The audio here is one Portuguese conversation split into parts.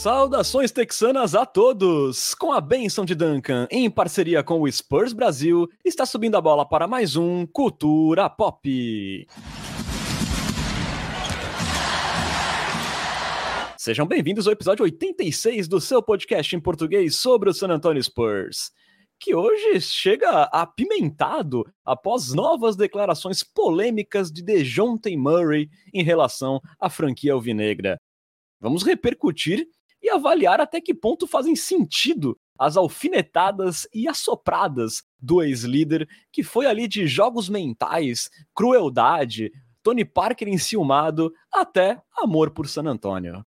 Saudações texanas a todos! Com a benção de Duncan, em parceria com o Spurs Brasil, está subindo a bola para mais um Cultura Pop. Sejam bem-vindos ao episódio 86 do seu podcast em português sobre o San Antonio Spurs, que hoje chega apimentado após novas declarações polêmicas de DeJounte Murray em relação à franquia alvinegra. Vamos repercutir e avaliar até que ponto fazem sentido as alfinetadas e assopradas do ex-líder, que foi ali de jogos mentais, crueldade, Tony Parker enciumado, até amor por San Antonio.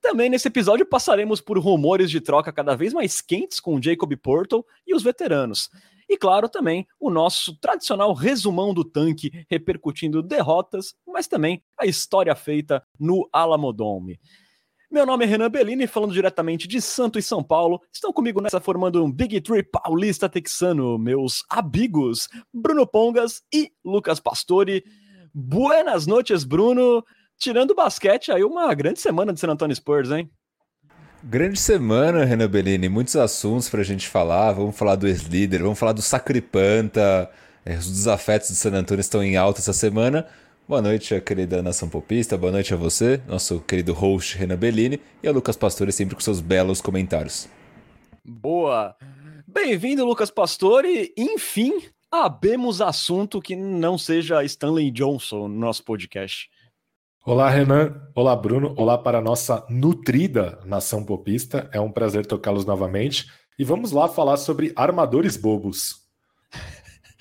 Também nesse episódio passaremos por rumores de troca cada vez mais quentes com Jacob Portal e os veteranos. E claro, também o nosso tradicional resumão do tanque, repercutindo derrotas, mas também a história feita no Alamodome. Meu nome é Renan Bellini, falando diretamente de Santo e São Paulo. Estão comigo nessa formando um Big Tree paulista texano, meus amigos Bruno Pongas e Lucas Pastore. Buenas noites, Bruno. Tirando o basquete, aí uma grande semana de San Antonio Spurs, hein? Grande semana, Renan Bellini. Muitos assuntos pra gente falar. Vamos falar do ex-líder, vamos falar do Sacripanta. É, os desafetos de San Antonio estão em alta essa semana. Boa noite, querida nação popista. Boa noite a você, nosso querido host Renan Bellini e a Lucas Pastore, sempre com seus belos comentários. Boa! Bem-vindo, Lucas Pastore. Enfim, abemos assunto que não seja Stanley Johnson no nosso podcast. Olá, Renan. Olá, Bruno. Olá para a nossa nutrida nação popista. É um prazer tocá-los novamente. E vamos lá falar sobre armadores bobos.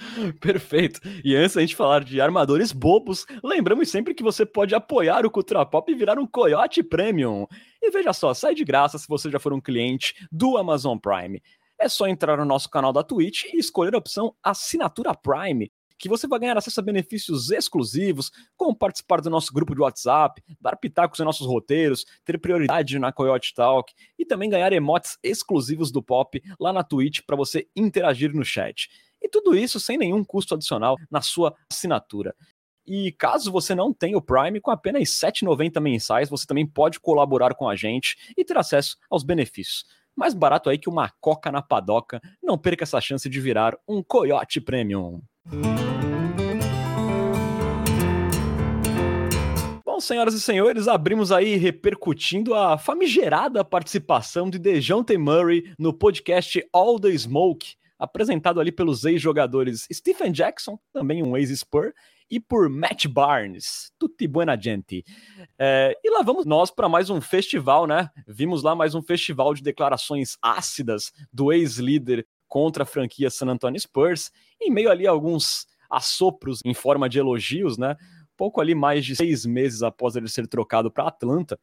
Perfeito. E antes da gente falar de armadores bobos, lembramos sempre que você pode apoiar o Cultura Pop e virar um Coyote Premium. E veja só, sai de graça se você já for um cliente do Amazon Prime. É só entrar no nosso canal da Twitch e escolher a opção Assinatura Prime, que você vai ganhar acesso a benefícios exclusivos, como participar do nosso grupo de WhatsApp, dar pitacos em nossos roteiros, ter prioridade na Coyote Talk e também ganhar emotes exclusivos do Pop lá na Twitch para você interagir no chat. E tudo isso sem nenhum custo adicional na sua assinatura. E caso você não tenha o Prime, com apenas R$ 7,90 mensais, você também pode colaborar com a gente e ter acesso aos benefícios. Mais barato aí que uma coca na padoca. Não perca essa chance de virar um Coyote Premium. Bom, senhoras e senhores, abrimos aí repercutindo a famigerada participação de Dejounte Murray no podcast All the Smoke, apresentado ali pelos ex-jogadores Stephen Jackson, também um ex-Spur, e por Matt Barnes. Tutti buena gente. É, e lá vamos nós para mais um festival, né? Vimos lá mais um festival de declarações ácidas do ex-líder contra a franquia San Antonio Spurs, em meio ali a alguns assopros em forma de elogios, né? Pouco ali mais de seis meses após ele ser trocado para Atlanta.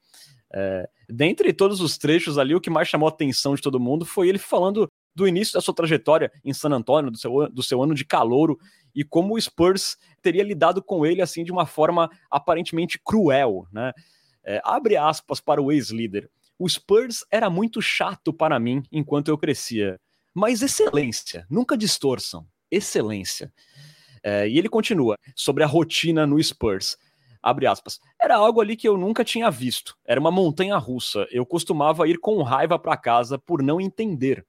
É, dentre todos os trechos ali, o que mais chamou a atenção de todo mundo foi ele falando do início da sua trajetória em San Antonio, do seu, do seu ano de calouro, e como o Spurs teria lidado com ele assim de uma forma aparentemente cruel, né? É, abre aspas para o ex-líder. O Spurs era muito chato para mim enquanto eu crescia, mas excelência, nunca distorçam, excelência. É, e ele continua sobre a rotina no Spurs. Abre aspas. Era algo ali que eu nunca tinha visto. Era uma montanha russa. Eu costumava ir com raiva para casa por não entender.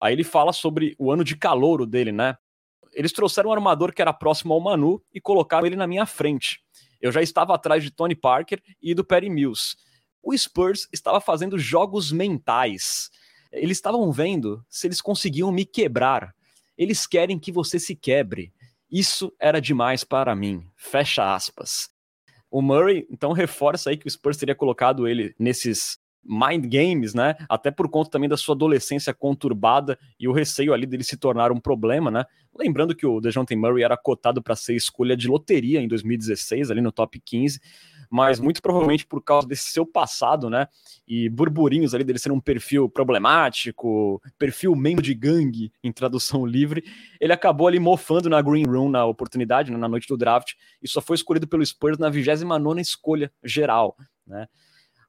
Aí ele fala sobre o ano de calouro dele, né? Eles trouxeram um armador que era próximo ao Manu e colocaram ele na minha frente. Eu já estava atrás de Tony Parker e do Perry Mills. O Spurs estava fazendo jogos mentais. Eles estavam vendo se eles conseguiam me quebrar. Eles querem que você se quebre. Isso era demais para mim. Fecha aspas. O Murray então reforça aí que o Spurs teria colocado ele nesses mind games, né? Até por conta também da sua adolescência conturbada e o receio ali dele se tornar um problema, né? Lembrando que o DeJounte Murray era cotado para ser escolha de loteria em 2016, ali no top 15, mas muito provavelmente por causa desse seu passado, né? E burburinhos ali dele ser um perfil problemático, perfil membro de gangue, em tradução livre, ele acabou ali mofando na Green Room na oportunidade, né? na noite do draft, e só foi escolhido pelo Spurs na 29 escolha geral, né?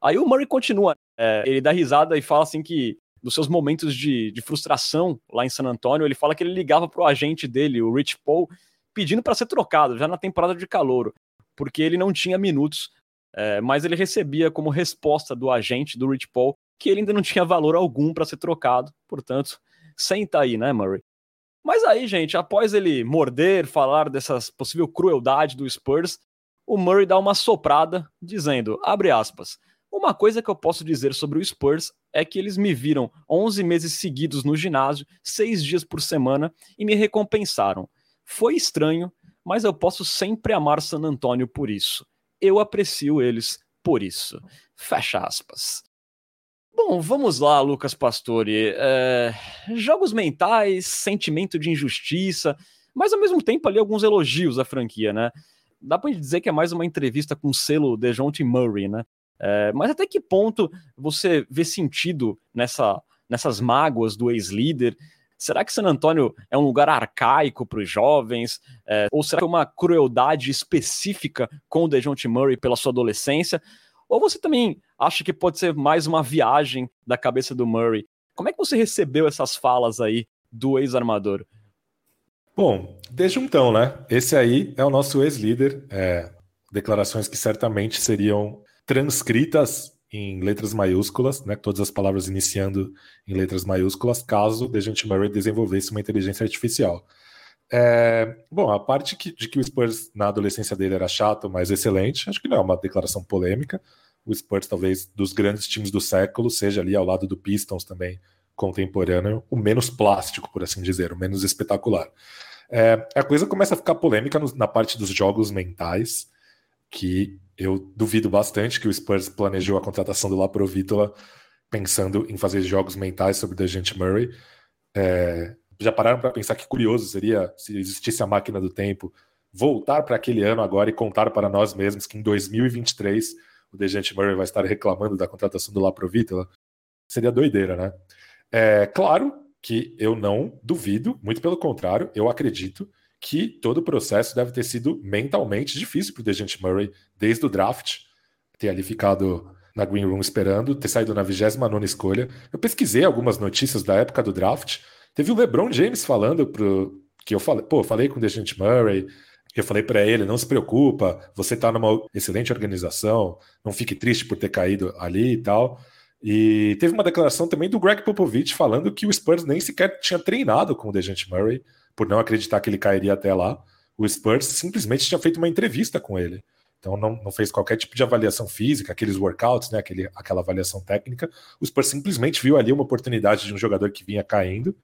Aí o Murray continua, é, ele dá risada e fala assim que nos seus momentos de, de frustração lá em San Antonio, ele fala que ele ligava pro agente dele, o Rich Paul, pedindo para ser trocado, já na temporada de calouro, porque ele não tinha minutos é, mas ele recebia como resposta do agente do Rich Paul que ele ainda não tinha valor algum para ser trocado, portanto, senta aí, né, Murray? Mas aí, gente, após ele morder, falar dessa possível crueldade do Spurs, o Murray dá uma soprada, dizendo, abre aspas, uma coisa que eu posso dizer sobre o Spurs é que eles me viram 11 meses seguidos no ginásio, seis dias por semana, e me recompensaram. Foi estranho, mas eu posso sempre amar San Antonio por isso. Eu aprecio eles por isso. Fecha aspas. Bom, vamos lá, Lucas Pastore. É... Jogos mentais, sentimento de injustiça, mas ao mesmo tempo ali alguns elogios à franquia, né? Dá pra dizer que é mais uma entrevista com o selo DeJounte Murray, né? É... mas até que ponto você vê sentido nessa, nessas mágoas do ex-líder? Será que San Antônio é um lugar arcaico para os jovens? É, ou será que é uma crueldade específica com o DeJounte Murray pela sua adolescência? Ou você também acha que pode ser mais uma viagem da cabeça do Murray? Como é que você recebeu essas falas aí do ex-armador? Bom, desde então, né? Esse aí é o nosso ex-líder. É, declarações que certamente seriam transcritas em letras maiúsculas, né, todas as palavras iniciando em letras maiúsculas, caso Dejante Murray desenvolvesse uma inteligência artificial. É, bom, a parte que, de que o Spurs na adolescência dele era chato, mas excelente, acho que não é uma declaração polêmica. O Spurs, talvez, dos grandes times do século, seja ali ao lado do Pistons também, contemporâneo, o menos plástico, por assim dizer, o menos espetacular. É, a coisa começa a ficar polêmica no, na parte dos jogos mentais, que eu duvido bastante que o Spurs planejou a contratação do Laprovítola pensando em fazer jogos mentais sobre Dejante Murray. É, já pararam para pensar que curioso seria se existisse a máquina do tempo voltar para aquele ano agora e contar para nós mesmos que em 2023 o Dejante Murray vai estar reclamando da contratação do Laprovítola? Seria doideira, né? É claro que eu não duvido, muito pelo contrário, eu acredito que todo o processo deve ter sido mentalmente difícil para o Dejante Murray desde o draft, ter ali ficado na Green Room esperando, ter saído na 29 escolha. Eu pesquisei algumas notícias da época do draft. Teve o LeBron James falando pro que eu falei, pô, falei com o Dejante Murray, eu falei para ele, não se preocupa, você está numa excelente organização, não fique triste por ter caído ali e tal. E teve uma declaração também do Greg Popovich falando que o Spurs nem sequer tinha treinado com o Dejante Murray por não acreditar que ele cairia até lá. O Spurs simplesmente tinha feito uma entrevista com ele. Então não, não fez qualquer tipo de avaliação física, aqueles workouts, né, aquele, aquela avaliação técnica. O Spurs simplesmente viu ali uma oportunidade de um jogador que vinha caindo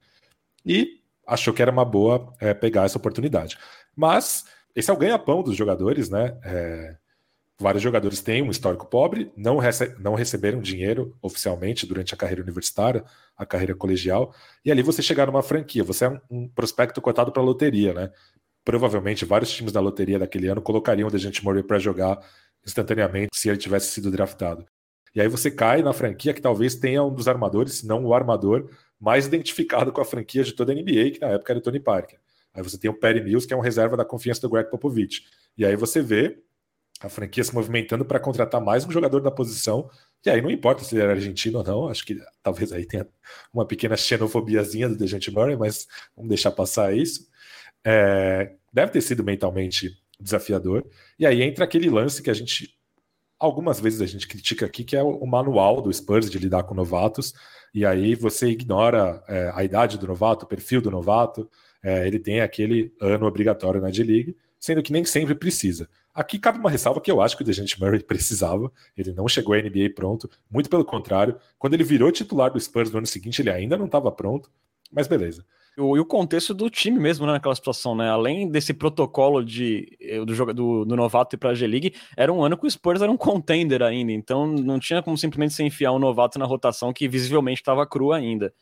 e achou que era uma boa é, pegar essa oportunidade. Mas esse é o ganha-pão dos jogadores, né? É, vários jogadores têm um histórico pobre, não, rece não receberam dinheiro oficialmente durante a carreira universitária, a carreira colegial, e ali você chegar numa franquia, você é um, um prospecto cotado para loteria, né? Provavelmente vários times da loteria daquele ano colocariam o Dejante Murray para jogar instantaneamente se ele tivesse sido draftado. E aí você cai na franquia que talvez tenha um dos armadores, se não o armador, mais identificado com a franquia de toda a NBA, que na época era Tony Parker. Aí você tem o Perry Mills, que é um reserva da confiança do Greg Popovich. E aí você vê a franquia se movimentando para contratar mais um jogador da posição. E aí não importa se ele era argentino ou não, acho que talvez aí tenha uma pequena xenofobiazinha do Dejante Murray, mas vamos deixar passar isso. É, deve ter sido mentalmente desafiador. E aí entra aquele lance que a gente algumas vezes a gente critica aqui, que é o manual do Spurs de lidar com novatos, e aí você ignora é, a idade do novato, o perfil do novato, é, ele tem aquele ano obrigatório na D-League, sendo que nem sempre precisa. Aqui cabe uma ressalva que eu acho que o Dejante Murray precisava. Ele não chegou à NBA pronto, muito pelo contrário. Quando ele virou titular do Spurs no ano seguinte, ele ainda não estava pronto, mas beleza. E o, contexto do time mesmo né, naquela situação, né? Além desse protocolo de, eh, do, do, do novato ir para a G-League, era um ano que o Spurs era um contender ainda, então não tinha como simplesmente se enfiar um novato na rotação que visivelmente estava cru ainda.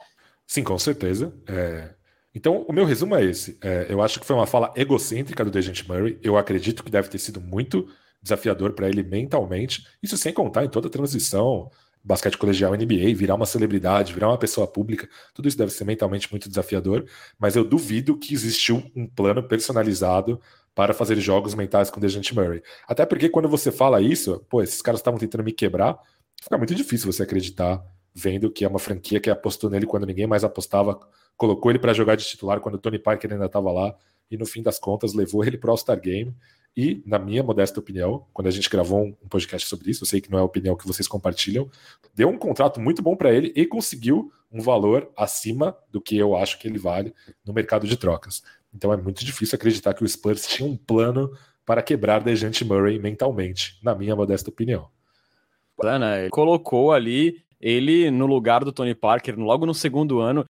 Sim, com certeza. É, então, o meu resumo é esse. É, eu acho que foi uma fala egocêntrica do Dejante Murray. Eu acredito que deve ter sido muito desafiador para ele mentalmente. Isso sem contar em toda a transição, basquete colegial NBA, virar uma celebridade, virar uma pessoa pública. Tudo isso deve ser mentalmente muito desafiador. Mas eu duvido que existiu um plano personalizado para fazer jogos mentais com o Dejante Murray. Até porque quando você fala isso, pô, esses caras estavam tentando me quebrar, fica muito difícil você acreditar vendo que é uma franquia que apostou nele quando ninguém mais apostava colocou ele para jogar de titular quando o Tony Parker ainda estava lá e no fim das contas levou ele para o All-Star Game E, na minha modesta opinião, quando a gente gravou um podcast sobre isso, eu sei que não é a opinião que vocês compartilham, deu um contrato muito bom para ele e conseguiu um valor acima do que eu acho que ele vale no mercado de trocas. Então é muito difícil acreditar que o Spurs tinha um plano para quebrar Dejante Murray mentalmente, na minha modesta opinião. Colocou ali ele no lugar do Tony Parker logo no segundo ano,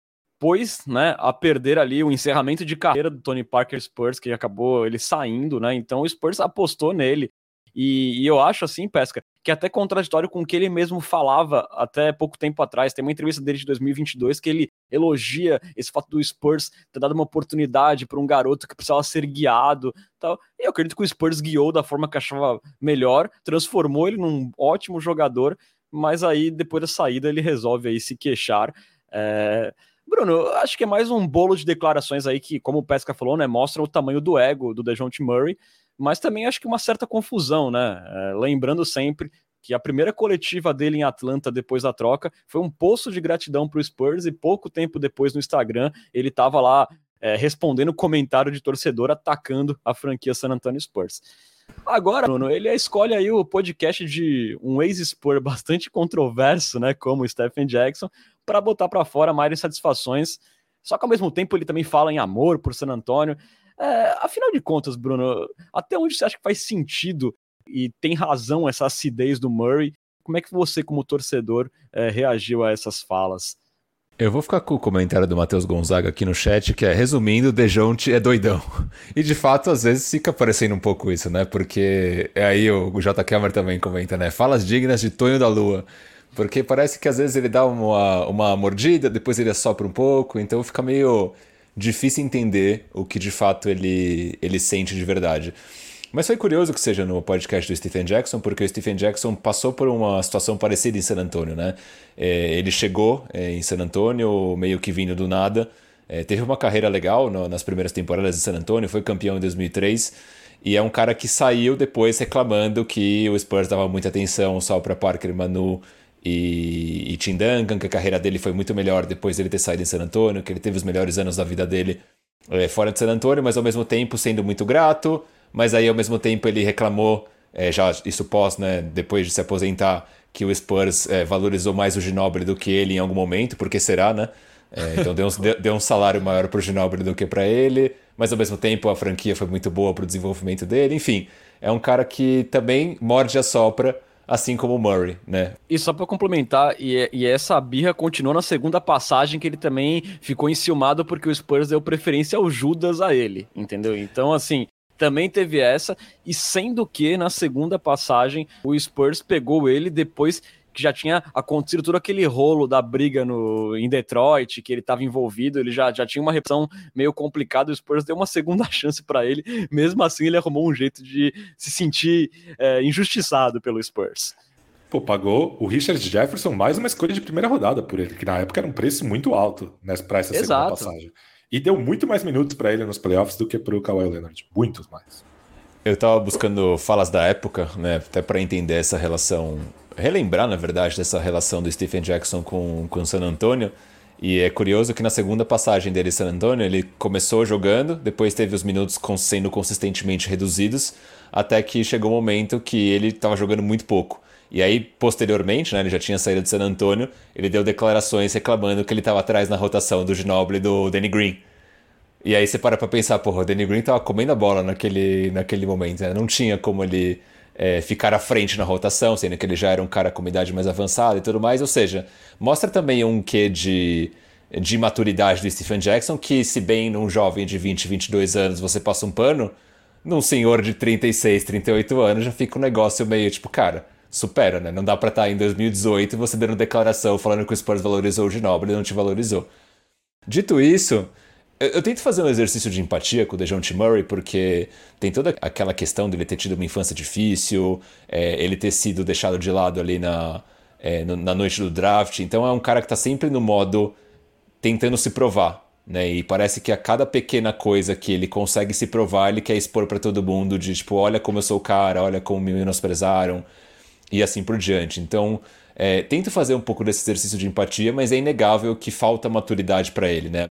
pôs né, a perder ali o encerramento de carreira do Tony Parker Spurs, que acabou ele saindo, né? Então o Spurs apostou nele. E, e, eu acho assim, Pesca, que é até contraditório com o que ele mesmo falava até pouco tempo atrás. Tem uma entrevista dele de 2022 que ele elogia esse fato do Spurs ter dado uma oportunidade para um garoto que precisava ser guiado. Tal. E eu acredito que o Spurs guiou da forma que achava melhor, transformou ele num ótimo jogador, mas aí depois da saída ele resolve aí se queixar. É... Bruno, acho que é mais um bolo de declarações aí que, como o Pesca falou, né, mostram o tamanho do ego do DeJounte Murray, mas também acho que uma certa confusão, né? É, lembrando sempre que a primeira coletiva dele em Atlanta depois da troca foi um poço de gratidão para o Spurs e pouco tempo depois no Instagram ele estava lá é, respondendo comentário de torcedor atacando a franquia San Antonio Spurs. Agora, Bruno, ele escolhe aí o podcast de um ex-Spur bastante controverso, né, como o Stephen Jackson, para botar para fora mais insatisfações. Só que ao mesmo tempo ele também fala em amor por San Antônio. É, afinal de contas, Bruno, até onde você acha que faz sentido e tem razão essa acidez do Murray? Como é que você, como torcedor, é, reagiu a essas falas? Eu vou ficar com o comentário do Matheus Gonzaga aqui no chat, que é resumindo, Dejonte é doidão. E de fato, às vezes fica parecendo um pouco isso, né? Porque é aí o, J. Cameron também comenta, né? Falas dignas de Tonho da Lua. Porque parece que às vezes ele dá uma, uma mordida, depois ele assopra um pouco, então fica meio difícil entender o que de fato ele, ele sente de verdade. Mas foi curioso que seja no podcast do Stephen Jackson, porque o Stephen Jackson passou por uma situação parecida em San Antonio, né? É, ele chegou é, em San Antonio meio que vindo do nada, é, teve uma carreira legal nas primeiras temporadas de San Antonio, foi campeão em 2003, e é um cara que saiu depois reclamando que o Spurs dava muita atenção só para Parker Manu e, e Tim Duncan, que a carreira dele foi muito melhor depois dele ter saído em San Antonio, que ele teve os melhores anos da vida dele é, fora de San Antonio, mas ao mesmo tempo sendo muito grato, mas aí ao mesmo tempo ele reclamou, é, já isso pós, né, depois de se aposentar, que o Spurs é, valorizou mais o Ginobili do que ele em algum momento, porque será, né? Então deu um, deu um salário maior para o Ginobili do que para ele, mas ao mesmo tempo a franquia foi muito boa para o desenvolvimento dele. Enfim, é um cara que também morde a sopra assim como o Murray, né? E só para complementar, e, e, essa birra continuou na segunda passagem que ele também ficou enciumado porque o Spurs deu preferência ao Judas a ele, entendeu? Então, assim, também teve essa, e sendo que na segunda passagem o Spurs pegou ele depois que já tinha acontecido todo aquele rolo da briga no, em Detroit, que ele estava envolvido, ele já, já tinha uma reputação meio complicada, o Spurs deu uma segunda chance para ele, mesmo assim ele arrumou um jeito de se sentir é, injustiçado pelo Spurs. Pô, pagou o Richard Jefferson mais uma escolha de primeira rodada por ele, que na época era um preço muito alto né, para essa Exato. segunda passagem. E deu muito mais minutos para ele nos playoffs do que para o Kawhi Leonard, muitos mais. Eu estava buscando falas da época, né, até para entender essa relação relembrar, na verdade, dessa relação do Stephen Jackson com o San Antonio. E é curioso que na segunda passagem dele em San Antonio, ele começou jogando, depois teve os minutos sendo consistentemente reduzidos, até que chegou o um momento que ele estava jogando muito pouco. E aí, posteriormente, né, ele já tinha saído de San Antonio, ele deu declarações reclamando que ele estava atrás na rotação do Ginobili e do Danny Green. E aí você para pra pensar, porra, o Danny Green estava comendo a bola naquele, naquele momento, né? Não tinha como ele é, ficar à frente na rotação, sendo que ele já era um cara com idade mais avançada e tudo mais. Ou seja, mostra também um quê de, de maturidade do Stephen Jackson, que se bem num jovem de 20, 22 anos você passa um pano, num senhor de 36, 38 anos já fica um negócio meio tipo, cara, supera, né? Não dá pra estar tá em 2018 e você dando declaração falando que o Spurs valorizou o Ginobili e não te valorizou. Dito isso, eu, eu, tento fazer um exercício de empatia com o DeJounte Murray, porque tem toda aquela questão dele ter tido uma infância difícil, é, ele ter sido deixado de lado ali na, é, no, na noite do draft. Então é um cara que está sempre no modo tentando se provar. Né? E parece que a cada pequena coisa que ele consegue se provar, ele quer expor para todo mundo de tipo, olha como eu sou o cara, olha como me menosprezaram e assim por diante. Então, é, tento fazer um pouco desse exercício de empatia, mas é inegável que falta maturidade para ele, né?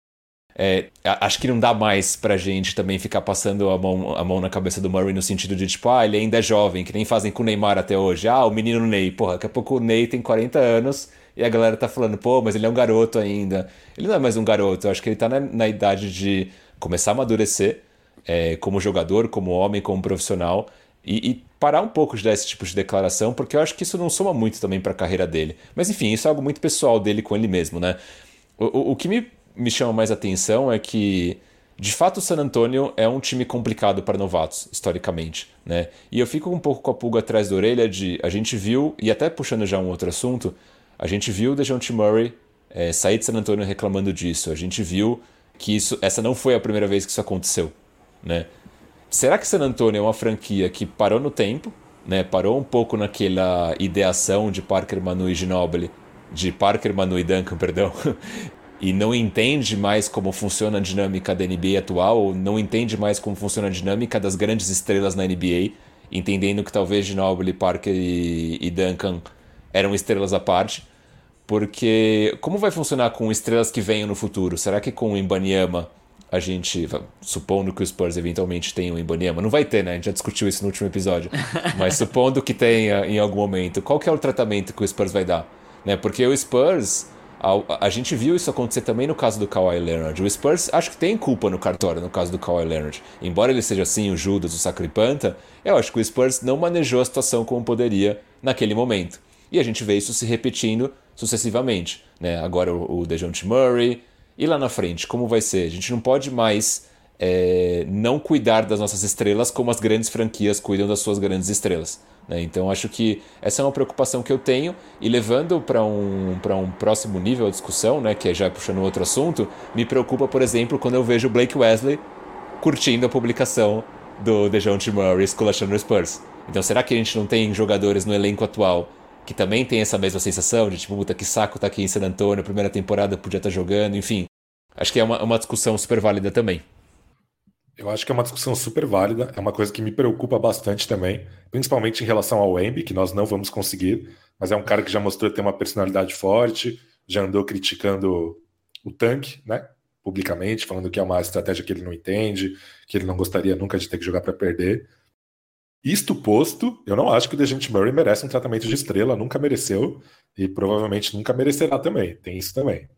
É, acho que não dá mais pra gente também ficar passando a mão, a mão na cabeça do Murray no sentido de, tipo, ah, ele ainda é jovem, que nem fazem com o Neymar até hoje. Ah, o menino Ney. Porra, daqui a pouco o Ney tem 40 anos e a galera tá falando, pô, mas ele é um garoto ainda. Ele não é mais um garoto, eu acho que ele tá na, na idade de começar a amadurecer é, como jogador, como homem, como profissional. E, e, parar um pouco de dar esse tipo de declaração, porque eu acho que isso não soma muito também para a carreira dele. Mas enfim, isso é algo muito pessoal dele com ele mesmo, né? O, o, o que me me chama mais atenção é que, de fato, o San Antonio é um time complicado para novatos, historicamente. Né? E eu fico um pouco com a pulga atrás da orelha de. A gente viu, e até puxando já um outro assunto, a gente viu o DeJounte Murray é, sair de San Antonio reclamando disso. A gente viu que isso, essa não foi a primeira vez que isso aconteceu. Né? Será que San Antonio é uma franquia que parou no tempo, né? parou um pouco naquela ideação de Parker, Manu e Ginobili, de Parker, Manu e Duncan, perdão, e não entende mais como funciona a dinâmica da NBA atual, ou não entende mais como funciona a dinâmica das grandes estrelas na NBA, entendendo que talvez Ginobili, Parker e, e Duncan eram estrelas à parte. Porque como vai funcionar com estrelas que venham no futuro? Será que com o Imbaniama a gente, supondo que os Spurs eventualmente tenham o Imbaniama, não vai ter, né? A gente já discutiu isso no último episódio. Mas supondo que tenha em algum momento, qual que é o tratamento que o Spurs vai dar? Né? Porque o Spurs a, a, gente viu isso acontecer também no caso do Kawhi Leonard. O Spurs acho que tem culpa no cartório no caso do Kawhi Leonard. Embora ele seja assim o Judas, o Sacripanta, eu acho que o Spurs não manejou a situação como poderia naquele momento. E a gente vê isso se repetindo sucessivamente. Né? Agora o, o DeJounte Murray. E lá na frente, como vai ser? A gente não pode mais é, não cuidar das nossas estrelas como as grandes franquias cuidam das suas grandes estrelas. Né? Então acho que essa é uma preocupação que eu tenho e levando para um, um próximo nível a discussão, né, que é já puxando outro assunto, me preocupa, por exemplo, quando eu vejo o Blake Wesley curtindo a publicação do DeJounte Murray esculachando o Spurs. Então será que a gente não tem jogadores no elenco atual que também tem essa mesma sensação de tipo, puta que saco tá aqui em San Antonio, primeira temporada podia estar tá jogando, enfim. Acho que é uma, uma discussão super válida também. Eu acho que é uma discussão super válida, é uma coisa que me preocupa bastante também, principalmente em relação ao Embi, que nós não vamos conseguir, mas é um cara que já mostrou ter uma personalidade forte, já andou criticando o tanque, né? Publicamente, falando que é uma estratégia que ele não entende, que ele não gostaria nunca de ter que jogar para perder. Isto posto, eu não acho que o Dejante Murray merece um tratamento de estrela, nunca mereceu e provavelmente nunca merecerá também. Tem isso também.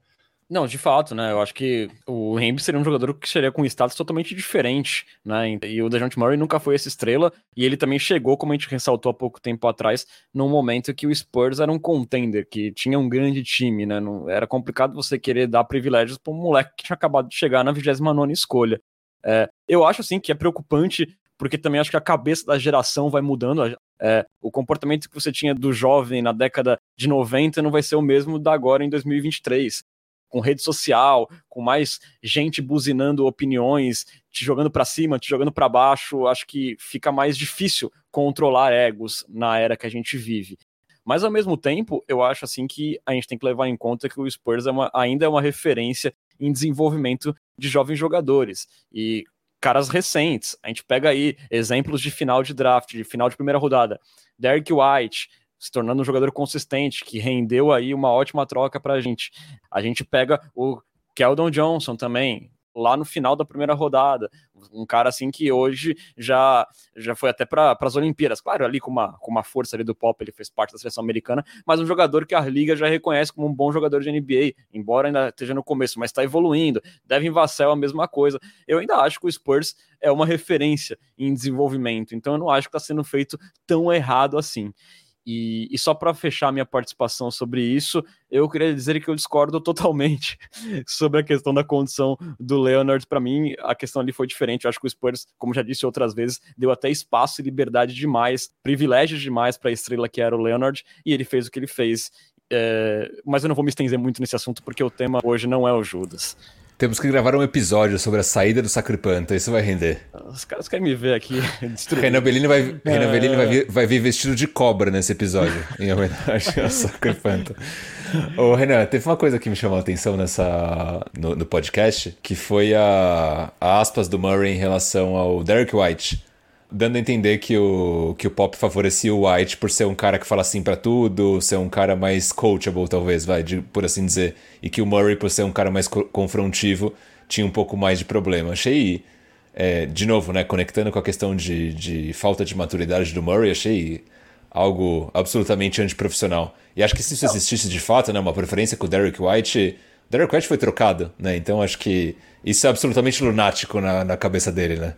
Não, de fato, né? Eu acho que o Hemby seria um jogador que seria com status totalmente diferente, né? E o DeJounte Murray nunca foi essa estrela, e ele também chegou, como a gente ressaltou há pouco tempo atrás, num momento que o Spurs era um contender, que tinha um grande time, né? Não, era complicado você querer dar privilégios para um moleque que tinha acabado de chegar na 29 escolha. É, eu acho, assim, que é preocupante, porque também acho que a cabeça da geração vai mudando. É, o comportamento que você tinha do jovem na década de 90 não vai ser o mesmo da agora em 2023 com rede social, com mais gente buzinando opiniões, te jogando para cima, te jogando para baixo, acho que fica mais difícil controlar egos na era que a gente vive. Mas ao mesmo tempo, eu acho assim que a gente tem que levar em conta que o Spurs é uma, ainda é uma referência em desenvolvimento de jovens jogadores e caras recentes. A gente pega aí exemplos de final de draft, de final de primeira rodada. Derek White, se tornando um jogador consistente, que rendeu aí uma ótima troca para a gente. A gente pega o Keldon Johnson também, lá no final da primeira rodada. Um cara assim que hoje já já foi até para as Olimpíadas. Claro, ali com uma, com uma força ali do Pop, ele fez parte da seleção americana, mas um jogador que a liga já reconhece como um bom jogador de NBA, embora ainda esteja no começo, mas está evoluindo. Devin Vassell a mesma coisa. Eu ainda acho que o Spurs é uma referência em desenvolvimento, então eu não acho que está sendo feito tão errado assim. E, e, só para fechar minha participação sobre isso, eu queria dizer que eu discordo totalmente sobre a questão da condição do Leonard. Para mim, a questão ali foi diferente. Eu acho que o Spurs, como já disse outras vezes, deu até espaço e liberdade demais, privilégios demais para a estrela que era o Leonard, e ele fez o que ele fez. É, mas eu não vou me estender muito nesse assunto porque o tema hoje não é o Judas. Temos que gravar um episódio sobre a saída do Sacripanta, isso vai render. Os caras querem me ver aqui Renan Bellini vai, é... Renan Bellini vai, vir, vai vir vestido de cobra nesse episódio, em homenagem ao Sacripanta. Ô, Renan, teve uma coisa que me chamou a atenção nessa, no, no podcast, que foi a, a aspas do Murray em relação ao Derek White dando a entender que o, que o Pop favorecia o White por ser um cara que fala assim para tudo, ser um cara mais coachable, talvez, vai, de, por assim dizer, e que o Murray, por ser um cara mais co confrontivo, tinha um pouco mais de problema. Achei, é, de novo, né, conectando com a questão de, de falta de maturidade do Murray, achei algo absolutamente antiprofissional. E acho que se isso existisse de fato, né, uma preferência com o Derek White, Derek White foi trocado, né? Então acho que isso é absolutamente lunático na, na cabeça dele, né?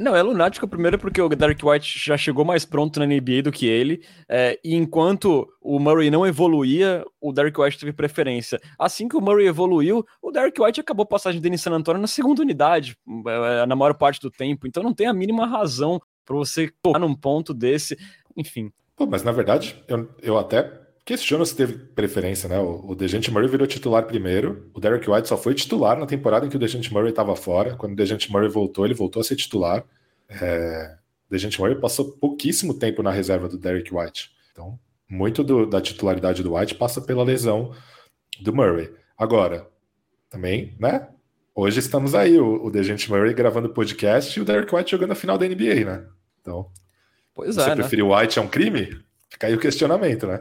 Não, é lunático primeiro porque o Derek White já chegou mais pronto na NBA do que ele, é, e enquanto o Murray não evoluía, o Derek White teve preferência. Assim que o Murray evoluiu, o Derek White acabou a passagem dele em San Antonio na segunda unidade, é, na maior parte do tempo, então não tem a mínima razão para você tocar num ponto desse, enfim. Pô, mas na verdade, eu, eu até questiono se teve preferência, né? O, o Dejante Murray virou titular primeiro, o Derek White só foi titular na temporada em que o Dejante Murray estava fora. Quando o Dejante Murray voltou, ele voltou a ser titular. É, o Dejante Murray passou pouquíssimo tempo na reserva do Derek White. Então, muito do, da titularidade do White passa pela lesão do Murray. Agora, também, né? Hoje estamos aí, o, o Dejante Murray gravando podcast e o Derek White jogando a final da NBA, né? Então, pois você é, né? preferir o White é um crime? Fica aí o questionamento, né?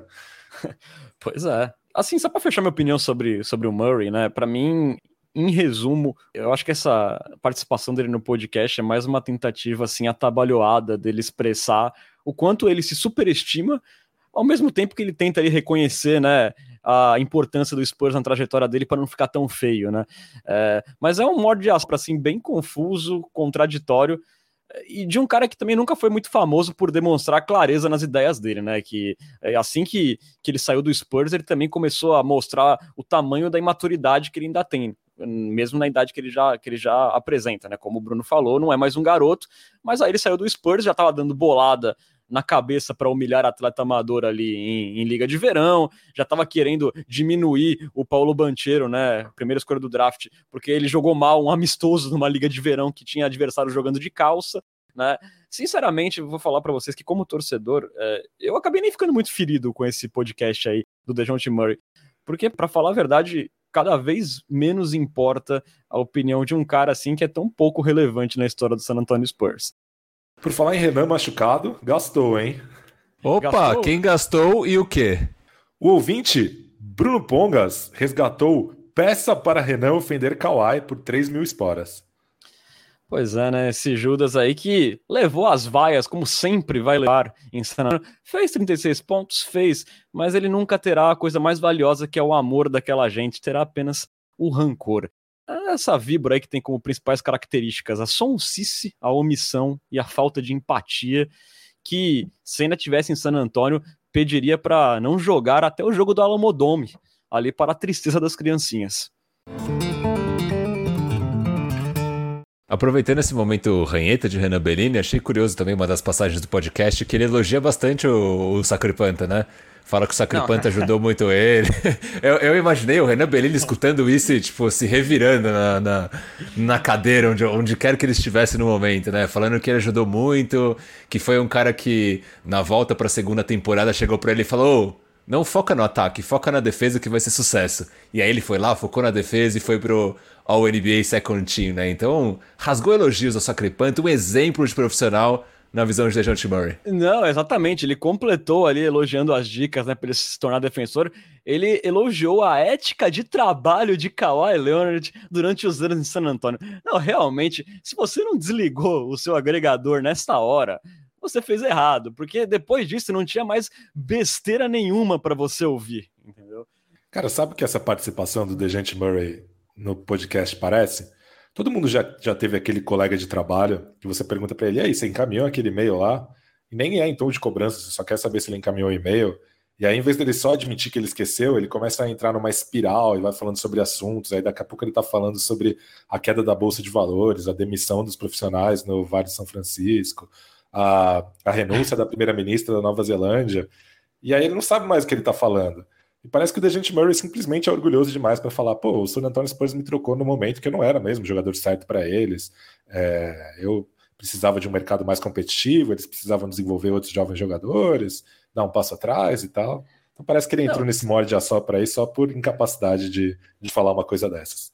pois é. Assim, só para fechar minha opinião sobre, sobre o Murray, né? Para mim, em resumo, eu acho que essa participação dele no podcast é mais uma tentativa assim atabalhoada dele expressar o quanto ele se superestima, ao mesmo tempo que ele tenta ali reconhecer, né, a importância do Spurs na trajetória dele para não ficar tão feio, né? É, mas é um modo de aspa assim bem confuso, contraditório e de um cara que também nunca foi muito famoso por demonstrar clareza nas ideias dele, né? Que é, assim que, que ele saiu do Spurs, ele também começou a mostrar o tamanho da imaturidade que ele ainda tem, mesmo na idade que ele já, que ele já apresenta, né? Como o Bruno falou, não é mais um garoto, mas aí ele saiu do Spurs, já estava dando bolada na cabeça para humilhar atleta amador ali em, em, Liga de Verão, já estava querendo diminuir o Paulo Banchero, né, primeira escolha do draft, porque ele jogou mal um amistoso numa Liga de Verão que tinha adversário jogando de calça, né? Sinceramente, vou falar para vocês que como torcedor, é, eu acabei nem ficando muito ferido com esse podcast aí do DeJounte Murray, porque para falar a verdade, cada vez menos importa a opinião de um cara assim que é tão pouco relevante na história do San Antonio Spurs. Por falar em Renan machucado, gastou, hein? Opa, gastou? quem gastou e o quê? O ouvinte, Bruno Pongas, resgatou peça para Renan ofender Kawhi por 3 mil esporas. Pois é, né? Esse Judas aí que levou as vaias, como sempre vai levar em San Fez 36 pontos, fez, mas ele nunca terá a coisa mais valiosa que é o amor daquela gente, terá apenas o rancor essa vibra aí que tem como principais características a sonsice, a omissão e a falta de empatia, que se ainda tivesse em San Antônio, pediria para não jogar até o jogo do Alamodome, ali para a tristeza das criancinhas. Aproveitando esse momento ranheta de Renan Bellini, achei curioso também uma das passagens do podcast que ele elogia bastante o, o Sacripanta, né? Fala que o Sacripanta ajudou muito ele. Eu, eu, imaginei o Renan Bellini escutando isso e, tipo, se revirando na, na, na, cadeira, onde, onde quer que ele estivesse no momento, né? Falando que ele ajudou muito, que foi um cara que, na volta para a segunda temporada, chegou para ele e falou: não foca no ataque, foca na defesa que vai ser sucesso. E aí ele foi lá, focou na defesa e foi pro All NBA Second Team, né? Então, rasgou elogios ao Sacripanta, um exemplo de profissional na visão de Dejounte Murray. Não, exatamente. Ele completou ali elogiando as dicas, né, para ele se tornar defensor. Ele elogiou a ética de trabalho de Kawhi Leonard durante os anos em San Antonio. Não, realmente, se você não desligou o seu agregador nesta hora, você fez errado, porque depois disso não tinha mais besteira nenhuma para você ouvir, entendeu? Cara, sabe o que essa participação do Dejante Murray no podcast parece? Todo mundo já, já teve aquele colega de trabalho que você pergunta para ele: aí, você encaminhou aquele e-mail lá? E nem é em tom de cobrança, você só quer saber se ele encaminhou o e-mail. E aí, em vez dele só admitir que ele esqueceu, ele começa a entrar numa espiral e vai falando sobre assuntos. Aí, daqui a pouco, ele está falando sobre a queda da bolsa de valores, a demissão dos profissionais no Vale de São Francisco, a, a renúncia da primeira-ministra da Nova Zelândia. E aí, ele não sabe mais o que ele está falando. E parece que o Dejante Murray simplesmente é orgulhoso demais para falar: pô, o San Antonio Spurs me trocou no momento que eu não era mesmo jogador certo para eles. É, eu precisava de um mercado mais competitivo, eles precisavam desenvolver outros jovens jogadores, dar um passo atrás e tal. Então parece que ele entrou não. nesse molde a só para aí só por incapacidade de, de falar uma coisa dessas.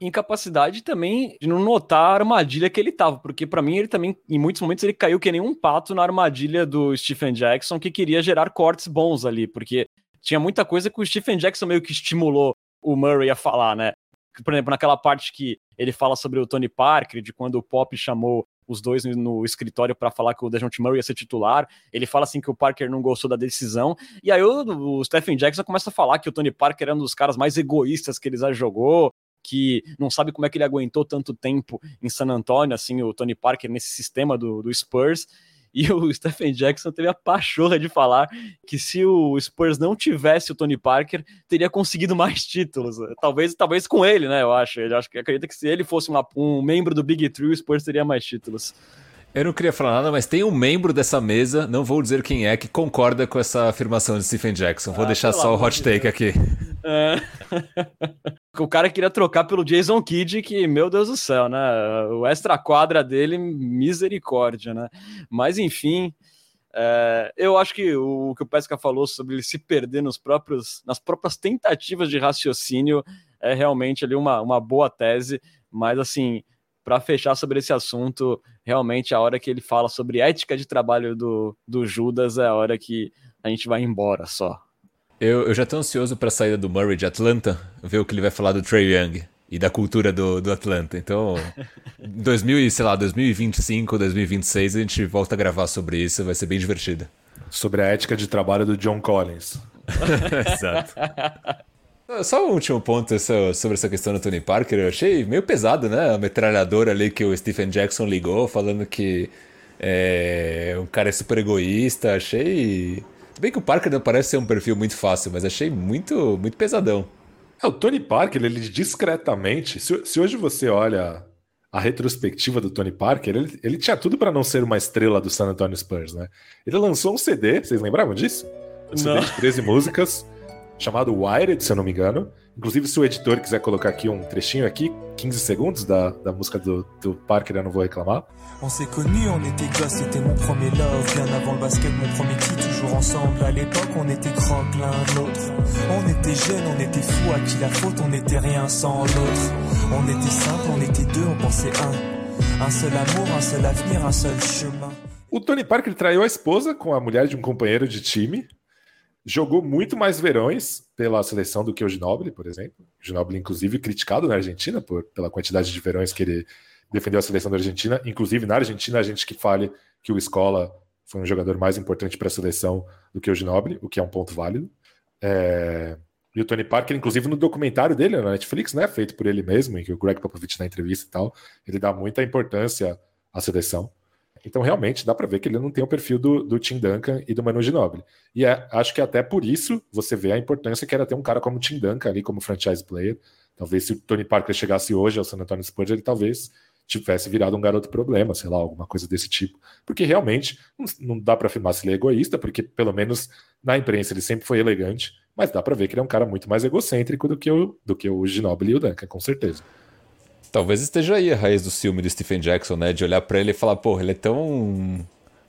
Incapacidade também de não notar a armadilha que ele tava, porque para mim ele também, em muitos momentos, ele caiu que nem um pato na armadilha do Stephen Jackson, que queria gerar cortes bons ali, porque tinha muita coisa que o Stephen Jackson meio que estimulou o Murray a falar, né? Por exemplo, naquela parte que ele fala sobre o Tony Parker, de quando o Pop chamou os dois no escritório para falar que o Dejounte Murray ia ser titular. Ele fala assim que o Parker não gostou da decisão. E aí o, o Stephen Jackson começa a falar que o Tony Parker é um dos caras mais egoístas que ele já jogou, que não sabe como é que ele aguentou tanto tempo em San Antonio, assim, o Tony Parker nesse sistema do, do Spurs. E o Stephen Jackson teve a pachorra de falar que se o Spurs não tivesse o Tony Parker, teria conseguido mais títulos. Talvez, talvez com ele, né? Eu acho. Ele acho que acredita que se ele fosse uma, um membro do Big Three, o Spurs teria mais títulos. Eu não queria falar nada, mas tem um membro dessa mesa, não vou dizer quem é, que concorda com essa afirmação de Stephen Jackson. Vou ah, deixar só o hot take aqui. É. o cara queria trocar pelo Jason Kidd, que, meu Deus do céu, né? O extra quadra dele, misericórdia, né? Mas enfim, é, eu acho que o, o, que o Pesca falou sobre ele se perder nos próprios, nas próprias tentativas de raciocínio é realmente ali uma, uma boa tese, mas assim, para fechar sobre esse assunto, realmente a hora que ele fala sobre ética de trabalho do, do Judas é a hora que a gente vai embora só. Eu, eu já tô ansioso para a saída do Murray de Atlanta, ver o que ele vai falar do Trey Young e da cultura do, do Atlanta. Então, 2000, sei lá, 2025, 2026 a gente volta a gravar sobre isso, vai ser bem divertido. Sobre a ética de trabalho do John Collins. Exato. Só um último ponto sobre essa questão do Tony Parker, eu achei meio pesado, né? A metralhadora ali que o Stephen Jackson ligou, falando que é, um cara é super egoísta, achei. Bem que o Parker não parece ser um perfil muito fácil, mas achei muito, muito pesadão. É, o Tony Parker, ele discretamente, se, se hoje você olha a retrospectiva do Tony Parker, ele, ele tinha tudo para não ser uma estrela do San Antonio Spurs, né? Ele lançou um CD, vocês lembravam disso? Um CD não. de 13 músicas chamado Wired, se eu não me engano. Inclusive, se o editor quiser colocar aqui um trechinho aqui, 15 segundos da, da música do, do Parker, eu não vou reclamar. On s'est on était c'était mon premier love. Bien avant le basket, mon premier titre, toujours ensemble. À l'époque, on était grands l'un l'autre. On était jeunes, on était fous, à qui la faute, on rien sans l'autre. On était simple, on était deux, on pensait un. Un seul amour, un seul avenir, un seul chemin. O Tony Parker traiu a esposa com a mulher de um companheiro de time, jogou muito mais verões pela seleção do que o Ginobili, por exemplo. O Ginobili, inclusive, criticado na Argentina por, pela quantidade de verões que ele defendeu a seleção da Argentina. Inclusive, na Argentina, a gente que fale que o Escola foi um jogador mais importante para a seleção do que o Ginobili, o que é um ponto válido. É... E o Tony Parker, inclusive no documentário dele na Netflix, né, feito por ele mesmo, em que o Greg Popovich na entrevista e tal, ele dá muita importância à seleção. Então, realmente, dá para ver que ele não tem o perfil do, do Tim Duncan e do Manu Ginobili. E é, acho que até por isso você vê a importância que era ter um cara como o Tim Duncan ali como franchise player. Talvez se o Tony Parker chegasse hoje ao San Antonio Spurs, ele talvez tivesse virado um garoto problema, sei lá, alguma coisa desse tipo. Porque realmente não, não dá para afirmar se ele é egoísta, porque pelo menos na imprensa ele sempre foi elegante, mas dá para ver que ele é um cara muito mais egocêntrico do que o, do que o Ginobili e o Duncan, com certeza. Talvez esteja aí a raiz do ciúme do Stephen Jackson, né? De olhar para ele e falar, pô, ele é tão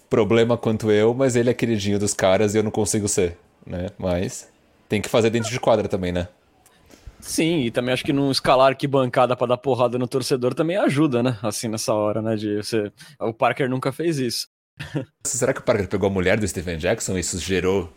problema quanto eu, mas ele é queridinho dos caras e eu não consigo ser, né? Mas tem que fazer dentro de quadra também, né? Sim, e também acho que não escalar que bancada para dar porrada no torcedor também ajuda, né? Assim, nessa hora, né? De você... O Parker nunca fez isso. Será que o Parker pegou a mulher do Stephen Jackson e isso gerou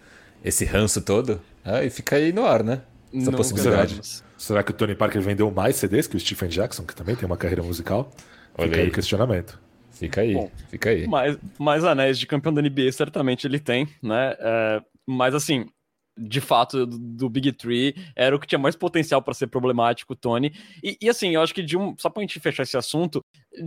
esse ranço todo? Ah, e fica aí no ar, né? Essa não possibilidade. Será que o Tony Parker vendeu mais CDs que o Stephen Jackson, que também tem uma carreira musical? Olha fica aí o questionamento. Fica aí, Bom, fica aí. Mais, mais anéis de campeão da NBA, certamente ele tem, né? É, mas assim, de fato, do, do, Big Three, era o que tinha mais potencial para ser problemático, Tony. E, e, assim, eu acho que de um. Só pra gente fechar esse assunto,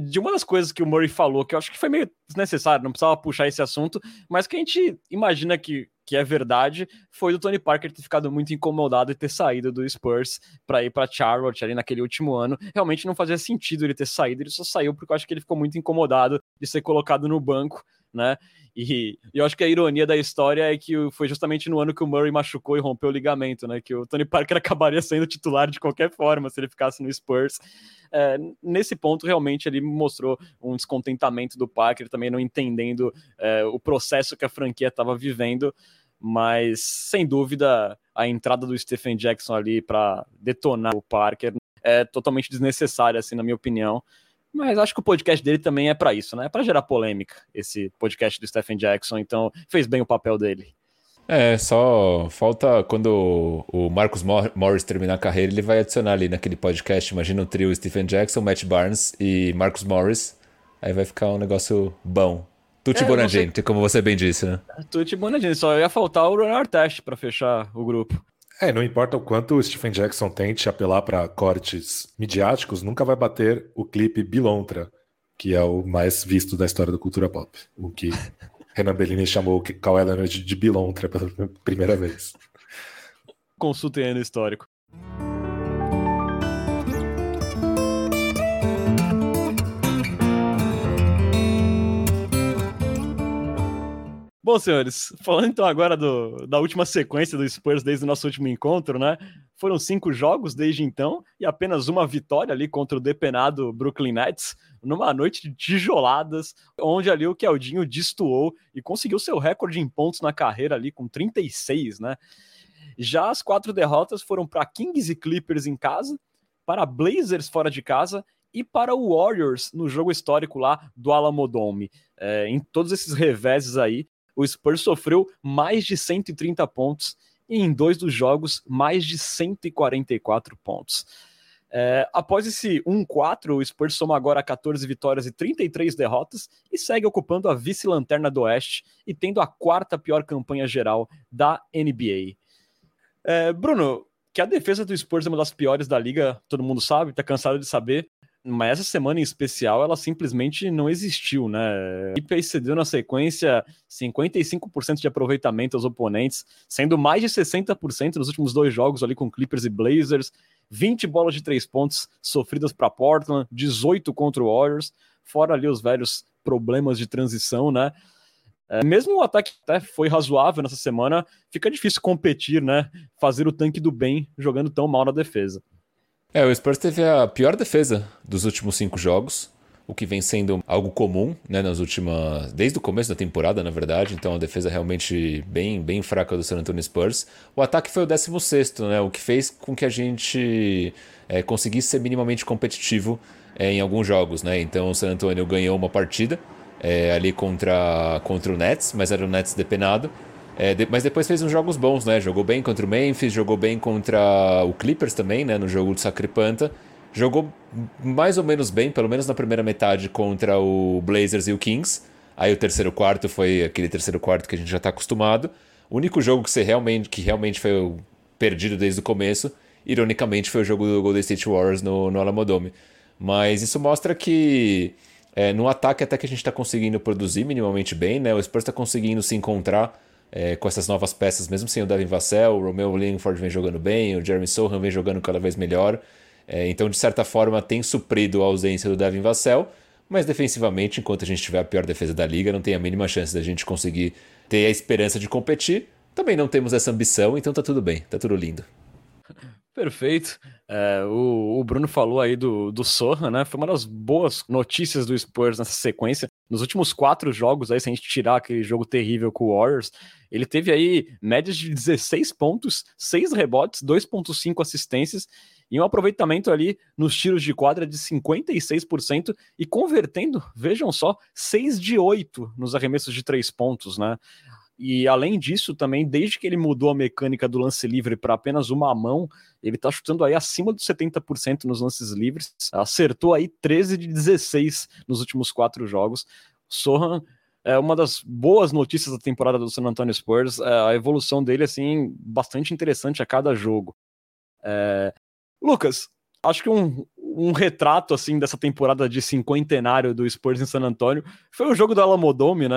de uma das coisas que o Murray falou, que eu acho que foi meio desnecessário, não precisava puxar esse assunto, mas que a gente imagina que que é verdade, foi do Tony Parker ter ficado muito incomodado e ter saído do Spurs para ir para Charlotte ali naquele último ano. Realmente não fazia sentido ele ter saído, ele só saiu porque eu acho que ele ficou muito incomodado de ser colocado no banco, né? E, e eu acho que a ironia da história é que foi justamente no ano que o Murray machucou e rompeu o ligamento, né? Que o Tony Parker acabaria sendo titular de qualquer forma se ele ficasse no Spurs. É, nesse ponto, realmente, ele mostrou um descontentamento do Parker, também não entendendo é, o processo que a franquia estava vivendo mas sem dúvida a entrada do Stephen Jackson ali para detonar o Parker é totalmente desnecessária, assim, na minha opinião. Mas acho que o podcast dele também é para isso, né? É para gerar polêmica, esse podcast do Stephen Jackson, então fez bem o papel dele. É, só falta quando o Marcus Morris terminar a carreira, ele vai adicionar ali naquele podcast. Imagina o trio Stephen Jackson, Matt Barnes e Marcus Morris. Aí vai ficar um negócio bom. Tutti é, Bonagente, você... como você bem disse, né? Tutti Bonagente, só ia faltar o Ronald Test para fechar o grupo. É, não importa o quanto o Stephen Jackson tente apelar para cortes midiáticos, nunca vai bater o clipe Bilontra, que é o mais visto da história da cultura pop. O que Renan Bellini chamou Kawhi Leonard de Bilontra pela primeira vez. Consultem aí no histórico. Bom, senhores, falando então agora do, da última sequência do Spurs desde o nosso último encontro, né? Foram cinco jogos desde então e apenas uma vitória ali contra o depenado Brooklyn Nets, numa noite de tijoladas, onde ali o Keldinho destoou e conseguiu seu recorde em pontos na carreira ali com 36, né? Já as quatro derrotas foram para Kings e Clippers em casa, para Blazers fora de casa e para o Warriors no jogo histórico lá do Alamodome. É, em todos esses reveses aí, o Spurs sofreu mais de 130 pontos e em dois dos jogos mais de 144 pontos. É, após esse 1-4, o Spurs soma agora 14 vitórias e 33 derrotas e segue ocupando a vice-lanterna do Oeste e tendo a quarta pior campanha geral da NBA. É, Bruno, que a defesa do Spurs é uma das piores da liga, todo mundo sabe, tá cansado de saber mas essa semana em especial ela simplesmente não existiu, né? A equipe cedeu na sequência 55% de aproveitamento aos oponentes, sendo mais de 60% nos últimos dois jogos ali com Clippers e Blazers, 20 bolas de três pontos sofridas para Portland, 18 contra o Warriors, fora ali os velhos problemas de transição, né? É, mesmo o ataque até foi razoável nessa semana, fica difícil competir, né? Fazer o tanque do bem jogando tão mal na defesa. É, o Spurs teve a pior defesa dos últimos cinco jogos, o que vem sendo algo comum, né, nas últimas, desde o começo da temporada, na verdade. Então, a defesa realmente bem, bem fraca do San Antonio Spurs. O ataque foi o 16 né, o que fez com que a gente é, conseguisse ser minimamente competitivo é, em alguns jogos, né. Então, o San Antonio ganhou uma partida é, ali contra, contra o Nets, mas era o Nets depenado. É, de, mas depois fez uns jogos bons, né? Jogou bem contra o Memphis, jogou bem contra o Clippers também, né? No jogo de Sacripanta. Jogou mais ou menos bem, pelo menos na primeira metade, contra o Blazers e o Kings. Aí o terceiro quarto foi aquele terceiro quarto que a gente já está acostumado. O único jogo que, você realmente, que realmente foi perdido desde o começo, ironicamente, foi o jogo do Golden State Warriors no, no Alamodome. Mas isso mostra que é, no ataque até que a gente está conseguindo produzir minimamente bem, né? O Spurs está conseguindo se encontrar é, com essas novas peças, mesmo sem o Devin Vassell, o Romeo Langford vem jogando bem, o Jeremy Sohan vem jogando cada vez melhor. É, então, de certa forma, tem suprido a ausência do Devin Vassell, mas defensivamente, enquanto a gente tiver a pior defesa da liga, não tem a mínima chance da gente conseguir ter a esperança de competir. Também não temos essa ambição, então tá tudo bem, tá tudo lindo. Perfeito. É, o, o, Bruno falou aí do, do né? Foi uma das boas notícias do Spurs nessa sequência. Nos últimos quatro jogos, aí, se a gente tirar aquele jogo terrível com o Warriors, ele teve aí médias de 16 pontos, 6 rebotes, 2,5 assistências e um aproveitamento ali nos tiros de quadra de 56% e convertendo, vejam só, 6 de 8 nos arremessos de 3 pontos, né? E além disso, também, desde que ele mudou a mecânica do lance livre para apenas uma mão, ele está chutando aí acima dos 70% nos lances livres. Acertou aí 13 de 16 nos últimos quatro jogos. Sohan é uma das boas notícias da temporada do San Antonio Spurs. É a evolução dele, assim, bastante interessante a cada jogo. É... Lucas, acho que um, um retrato assim dessa temporada de cinquentenário do Spurs em San Antonio foi o jogo do Alamodome, né?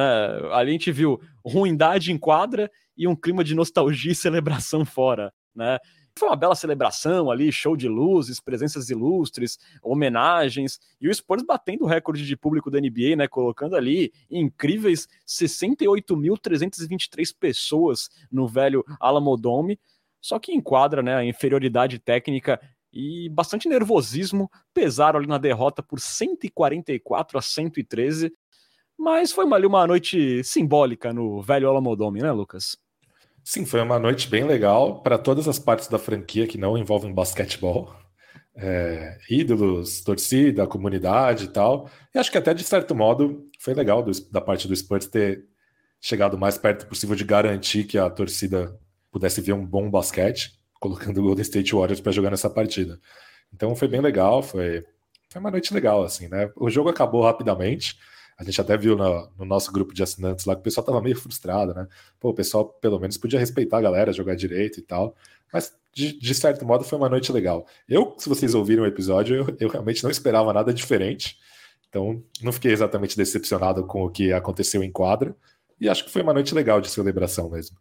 Ali a gente viu ruindade em quadra e um clima de nostalgia e celebração fora, né? Foi uma bela celebração ali, show de luzes, presenças ilustres, homenagens, e o Spurs batendo o recorde de público da NBA, né? Colocando ali incríveis 68.323 pessoas no velho Alamodome. Só que enquadra né, a inferioridade técnica e bastante nervosismo pesaram ali na derrota por 144 a 113. Mas foi ali uma noite simbólica no velho Alamodome, né, Lucas? Sim, foi uma noite bem legal para todas as partes da franquia que não envolvem basquetebol. É, ídolos, torcida, comunidade e tal. E acho que até de certo modo foi legal do, da parte do Spurs ter chegado mais perto possível de garantir que a torcida pudesse ver um bom basquete, colocando o Golden State Warriors para jogar nessa partida. Então foi bem legal, foi, foi uma noite legal, assim, né? O jogo acabou rapidamente. A gente até viu no, no nosso grupo de assinantes lá que o pessoal tava meio frustrado, né? Pô, o pessoal pelo menos podia respeitar a galera, jogar direito e tal. Mas de, de certo modo foi uma noite legal. Eu, se vocês ouviram o episódio, eu, eu realmente não esperava nada diferente. Então, não fiquei exatamente decepcionado com o que aconteceu em quadra. E acho que foi uma noite legal de celebração mesmo.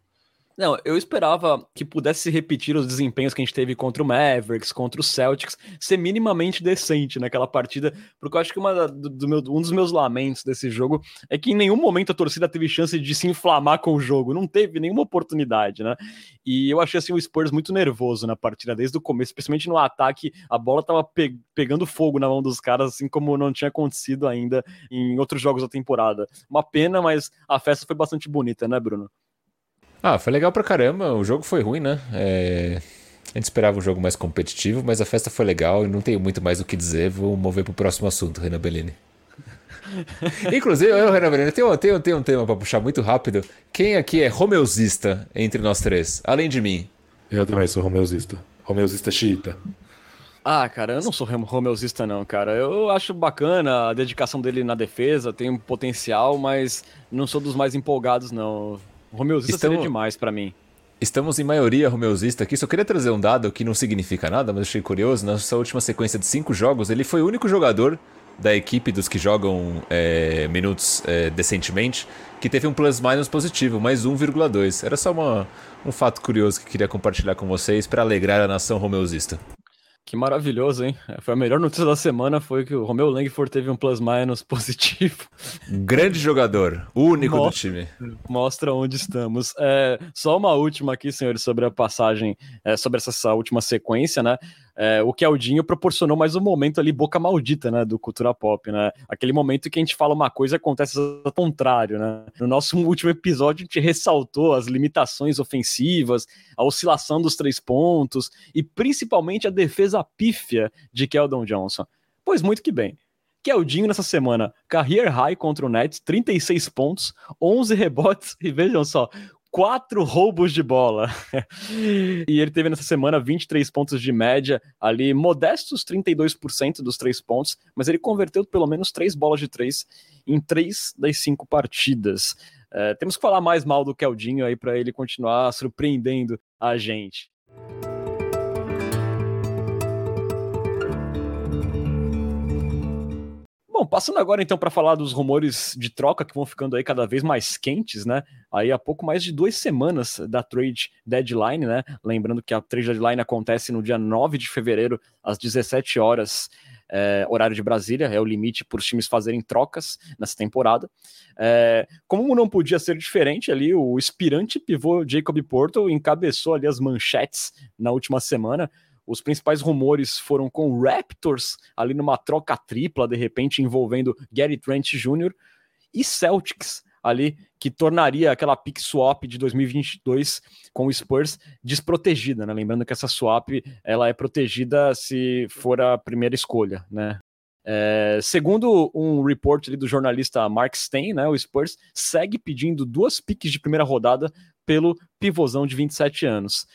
Não, eu esperava que pudesse repetir os desempenhos que a gente teve contra o Mavericks, contra o Celtics, ser minimamente decente naquela partida, porque eu acho que uma do, meu, um dos meus lamentos desse jogo é que em nenhum momento a torcida teve chance de se inflamar com o jogo, não teve nenhuma oportunidade, né? E eu achei assim o Spurs muito nervoso na partida desde o começo, especialmente no ataque, a bola tava pe pegando fogo na mão dos caras, assim como não tinha acontecido ainda em outros jogos da temporada. Uma pena, mas a festa foi bastante bonita, né, Bruno? Ah, foi legal pra caramba. O jogo foi ruim, né? É... A gente esperava um jogo mais competitivo, mas a festa foi legal e não tenho muito mais o que dizer. Vou mover pro próximo assunto, Renan Bellini. Inclusive, eu, Renan Bellini, tem um, tem, tem um tema pra puxar muito rápido. Quem aqui é romeusista entre nós três? Além de mim. Eu também sou romeusista. Romeusista xiita. Ah, cara, eu não sou romeusista não, cara. Eu acho bacana a dedicação dele na defesa, tem um potencial, mas não sou dos mais empolgados não. Romeusista Estamos... seria demais para mim. Estamos em maioria romeusista aqui. Só queria trazer um dado que não significa nada, mas achei curioso. Na sua última sequência de cinco jogos, ele foi o único jogador da equipe dos que jogam é, minutos é, decentemente que teve um plus-minus positivo, mais 1,2. Era só uma, um fato curioso que queria compartilhar com vocês para alegrar a nação romeusista. Que maravilhoso, hein? Foi a melhor notícia da semana foi que o Romeu Langford teve um plus-minus positivo. Grande jogador, único mostra, do time. Mostra onde estamos. É, só uma última aqui, senhores, sobre a passagem, é, sobre essa, essa última sequência, né? É, o Keldinho proporcionou mais um momento ali, boca maldita, né, do cultura pop, né? Aquele momento que a gente fala uma coisa e acontece ao contrário, né? No nosso último episódio, a gente ressaltou as limitações ofensivas, a oscilação dos três pontos e principalmente a defesa pífia de Keldon Johnson. Pois muito que bem. Keldinho nessa semana, career high contra o Nets, 36 pontos, 11 rebotes e vejam só, quatro roubos de bola. e ele teve nessa semana 23 pontos de média, ali modestos 32% dos três pontos, mas ele converteu pelo menos três bolas de três em três das cinco partidas. É, temos que falar mais mal do Keldinho aí para ele continuar surpreendendo a gente. Bom, passando agora então para falar dos rumores de troca que vão ficando aí cada vez mais quentes, né? Aí há pouco mais de duas semanas da trade deadline, né? Lembrando que a trade deadline acontece no dia 9 de fevereiro, às 17 horas, é, horário de Brasília, é o limite para os times fazerem trocas nessa temporada. É, como não podia ser diferente ali, o inspirante pivô Jacob Porto encabeçou ali as manchetes na última semana os principais rumores foram com Raptors, ali numa troca tripla, de repente envolvendo Gary Trent Jr. e Celtics, ali que tornaria aquela pick swap de 2022 com o Spurs desprotegida, né? Lembrando que essa swap ela é protegida se for a primeira escolha, né? É, segundo um report do jornalista Mark Stein, né, o Spurs segue pedindo duas piques de primeira rodada pelo pivôzão de 27 anos.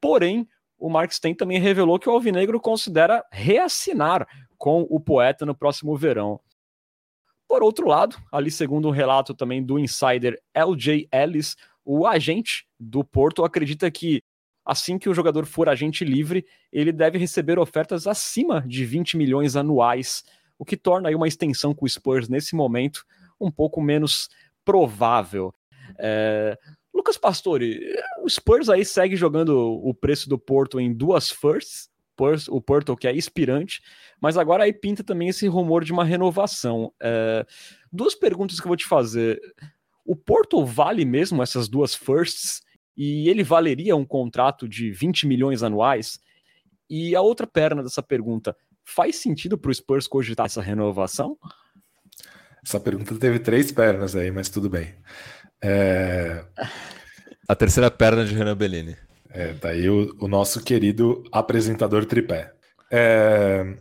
Porém, o Mark Stein também revelou que o Alvinegro considera reassinar com o poeta no próximo verão. Por outro lado, ali segundo um relato também do insider LJ Ellis, o agente do Porto acredita que assim que o jogador for agente livre, ele deve receber ofertas acima de 20 milhões anuais, o que torna aí uma extensão com o Spurs nesse momento um pouco menos provável. É, Lucas Pastore, o Spurs aí segue jogando o preço do Porto em duas firsts, o Porto que é inspirante, mas agora aí pinta também esse rumor de uma renovação. É, duas perguntas que eu vou te fazer. O Porto vale mesmo essas duas firsts? E ele valeria um contrato de 20 milhões anuais? E a outra perna dessa pergunta, faz sentido para o Spurs cogitar essa renovação? Essa pergunta teve três pernas aí, mas tudo bem. É... A terceira perna de Renan Bellini. É, daí o, o nosso querido apresentador tripé. É...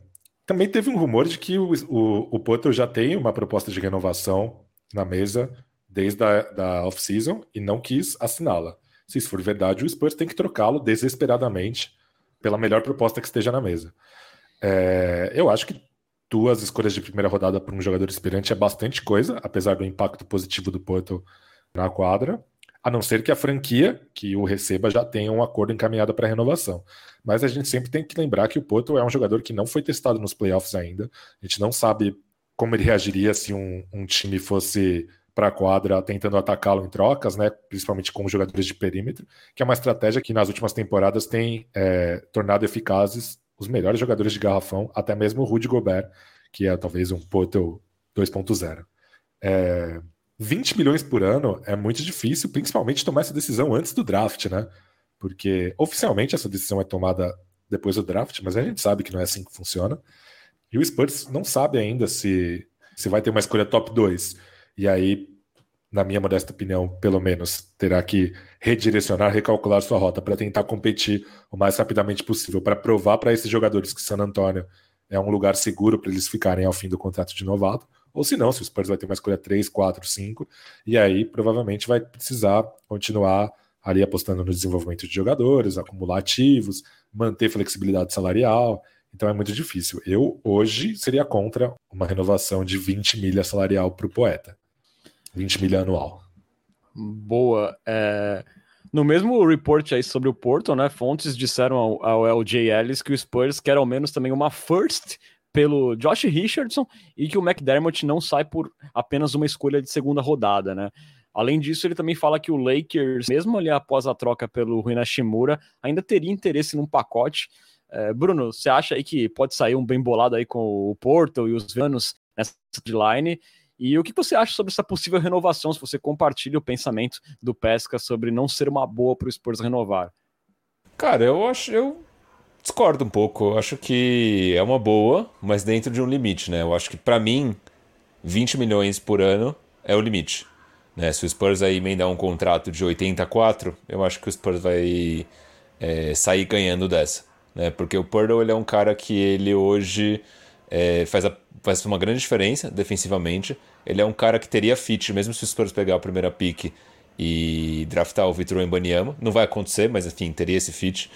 Também teve um rumor de que o, o, o Porto já tem uma proposta de renovação na mesa desde a da off-season e não quis assiná-la. Se isso for verdade, o Spurs tem que trocá-lo desesperadamente pela melhor proposta que esteja na mesa. É, eu acho que duas escolhas de primeira rodada para um jogador experiente é bastante coisa, apesar do impacto positivo do Porto na quadra, a não ser que a franquia que o receba já tenha um acordo encaminhado para renovação. Mas a gente sempre tem que lembrar que o Porto é um jogador que não foi testado nos playoffs ainda. A gente não sabe como ele reagiria se um, um time fosse para a quadra tentando atacá-lo em trocas, né, principalmente com jogadores de perímetro, que é uma estratégia que nas últimas temporadas tem é, tornado eficazes os melhores jogadores de garrafão, até mesmo o Rudy Gobert, que é talvez um Porto 2.0. É, 20 milhões por ano é muito difícil, principalmente tomar essa decisão antes do draft, né? Porque oficialmente essa decisão é tomada depois do draft, mas a gente sabe que não é assim que funciona. E o Spurs não sabe ainda se, se vai ter uma escolha top 2. E aí, na minha modesta opinião, pelo menos, terá que redirecionar, recalcular sua rota para tentar competir o mais rapidamente possível, para provar para esses jogadores que San Antonio é um lugar seguro para eles ficarem ao fim do contrato de novato. Ou se não, se o Spurs vai ter uma escolha 3, 4, 5, e aí provavelmente vai precisar continuar ali apostando no desenvolvimento de jogadores, acumular ativos, manter flexibilidade salarial. Então é muito difícil. Eu hoje seria contra uma renovação de 20 milha salarial para o poeta. 20 milha anual. Boa. É... No mesmo report aí sobre o Porto, né, fontes disseram ao, ao LJ Ellis que o Spurs quer ao menos também uma first pelo Josh Richardson e que o McDermott não sai por apenas uma escolha de segunda rodada, né? Além disso, ele também fala que o Lakers, mesmo ali após a troca pelo Rui Nashimura, ainda teria interesse num pacote. É, Bruno, você acha aí que pode sair um bem bolado aí com o Porto e os Venus nessa deadline? E o que você acha sobre essa possível renovação, se você compartilha o pensamento do Pesca sobre não ser uma boa para o Spurs renovar? Cara, eu acho, eu discordo um pouco. Eu acho que é uma boa, mas dentro de um limite, né? Eu acho que para mim 20 milhões por ano é o limite. Né? Se o Spurs aí emendar um contrato de 84, eu acho que o Spurs vai é, sair ganhando dessa. Né? Porque o Purdle ele é um cara que ele hoje é, faz, a, faz uma grande diferença defensivamente. Ele é um cara que teria fit, mesmo se o Spurs pegar a primeira pick e draftar o Vitor Embanyama. Não vai acontecer, mas enfim, teria esse fit.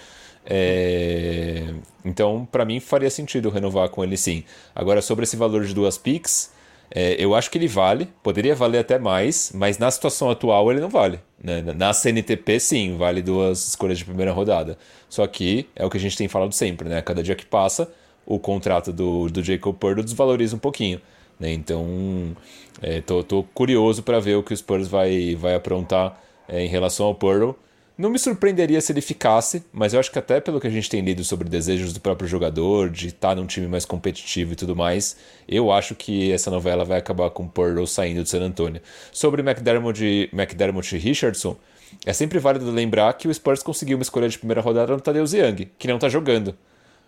É... Então, para mim, faria sentido renovar com ele sim. Agora, sobre esse valor de duas picks, é, eu acho que ele vale, poderia valer até mais, mas na situação atual ele não vale. Né? Na CNTP, sim, vale duas escolhas de primeira rodada. Só que é o que a gente tem falado sempre, né? Cada dia que passa, o contrato do, do Jacob Purdo desvaloriza um pouquinho. Né? Então, é, tô, tô, curioso para ver o que o Spurs vai, vai aprontar é, em relação ao Pearl. Não me surpreenderia se ele ficasse, mas eu acho que até pelo que a gente tem lido sobre desejos do próprio jogador, de estar tá num time mais competitivo e tudo mais, eu acho que essa novela vai acabar com o Pearl saindo de San Antonio. Sobre McDermott, McDermott e Richardson, é sempre válido lembrar que o Spurs conseguiu uma escolha de primeira rodada no Tadeusz Young, que não está jogando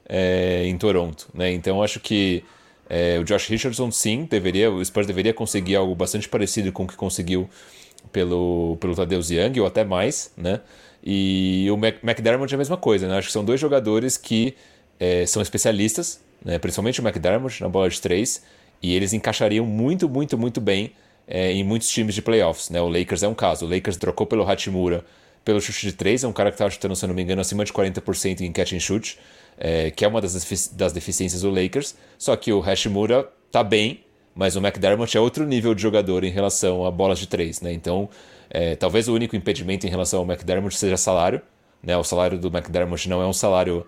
é, em Toronto. Né? Então acho que é, o Josh Richardson, sim, deveria, o Spurs deveria conseguir algo bastante parecido com o que conseguiu pelo, pelo Tadeusz Young, ou até mais, né? E o McDermott é a mesma coisa, né? Acho que são dois jogadores que é, são especialistas, né? principalmente o McDermott na bola de três, e eles encaixariam muito, muito, muito bem é, em muitos times de playoffs, né? O Lakers é um caso. O Lakers trocou pelo Hachimura pelo chute de três, é um cara que estava chutando, se não me engano, acima de 40% em catch and shoot, é, que é uma das, das deficiências do Lakers. Só que o Hashimura tá bem, mas o McDermott é outro nível de jogador em relação a bolas de três, né? Então, é, talvez o único impedimento em relação ao McDermott seja salário, né? O salário do McDermott não é um salário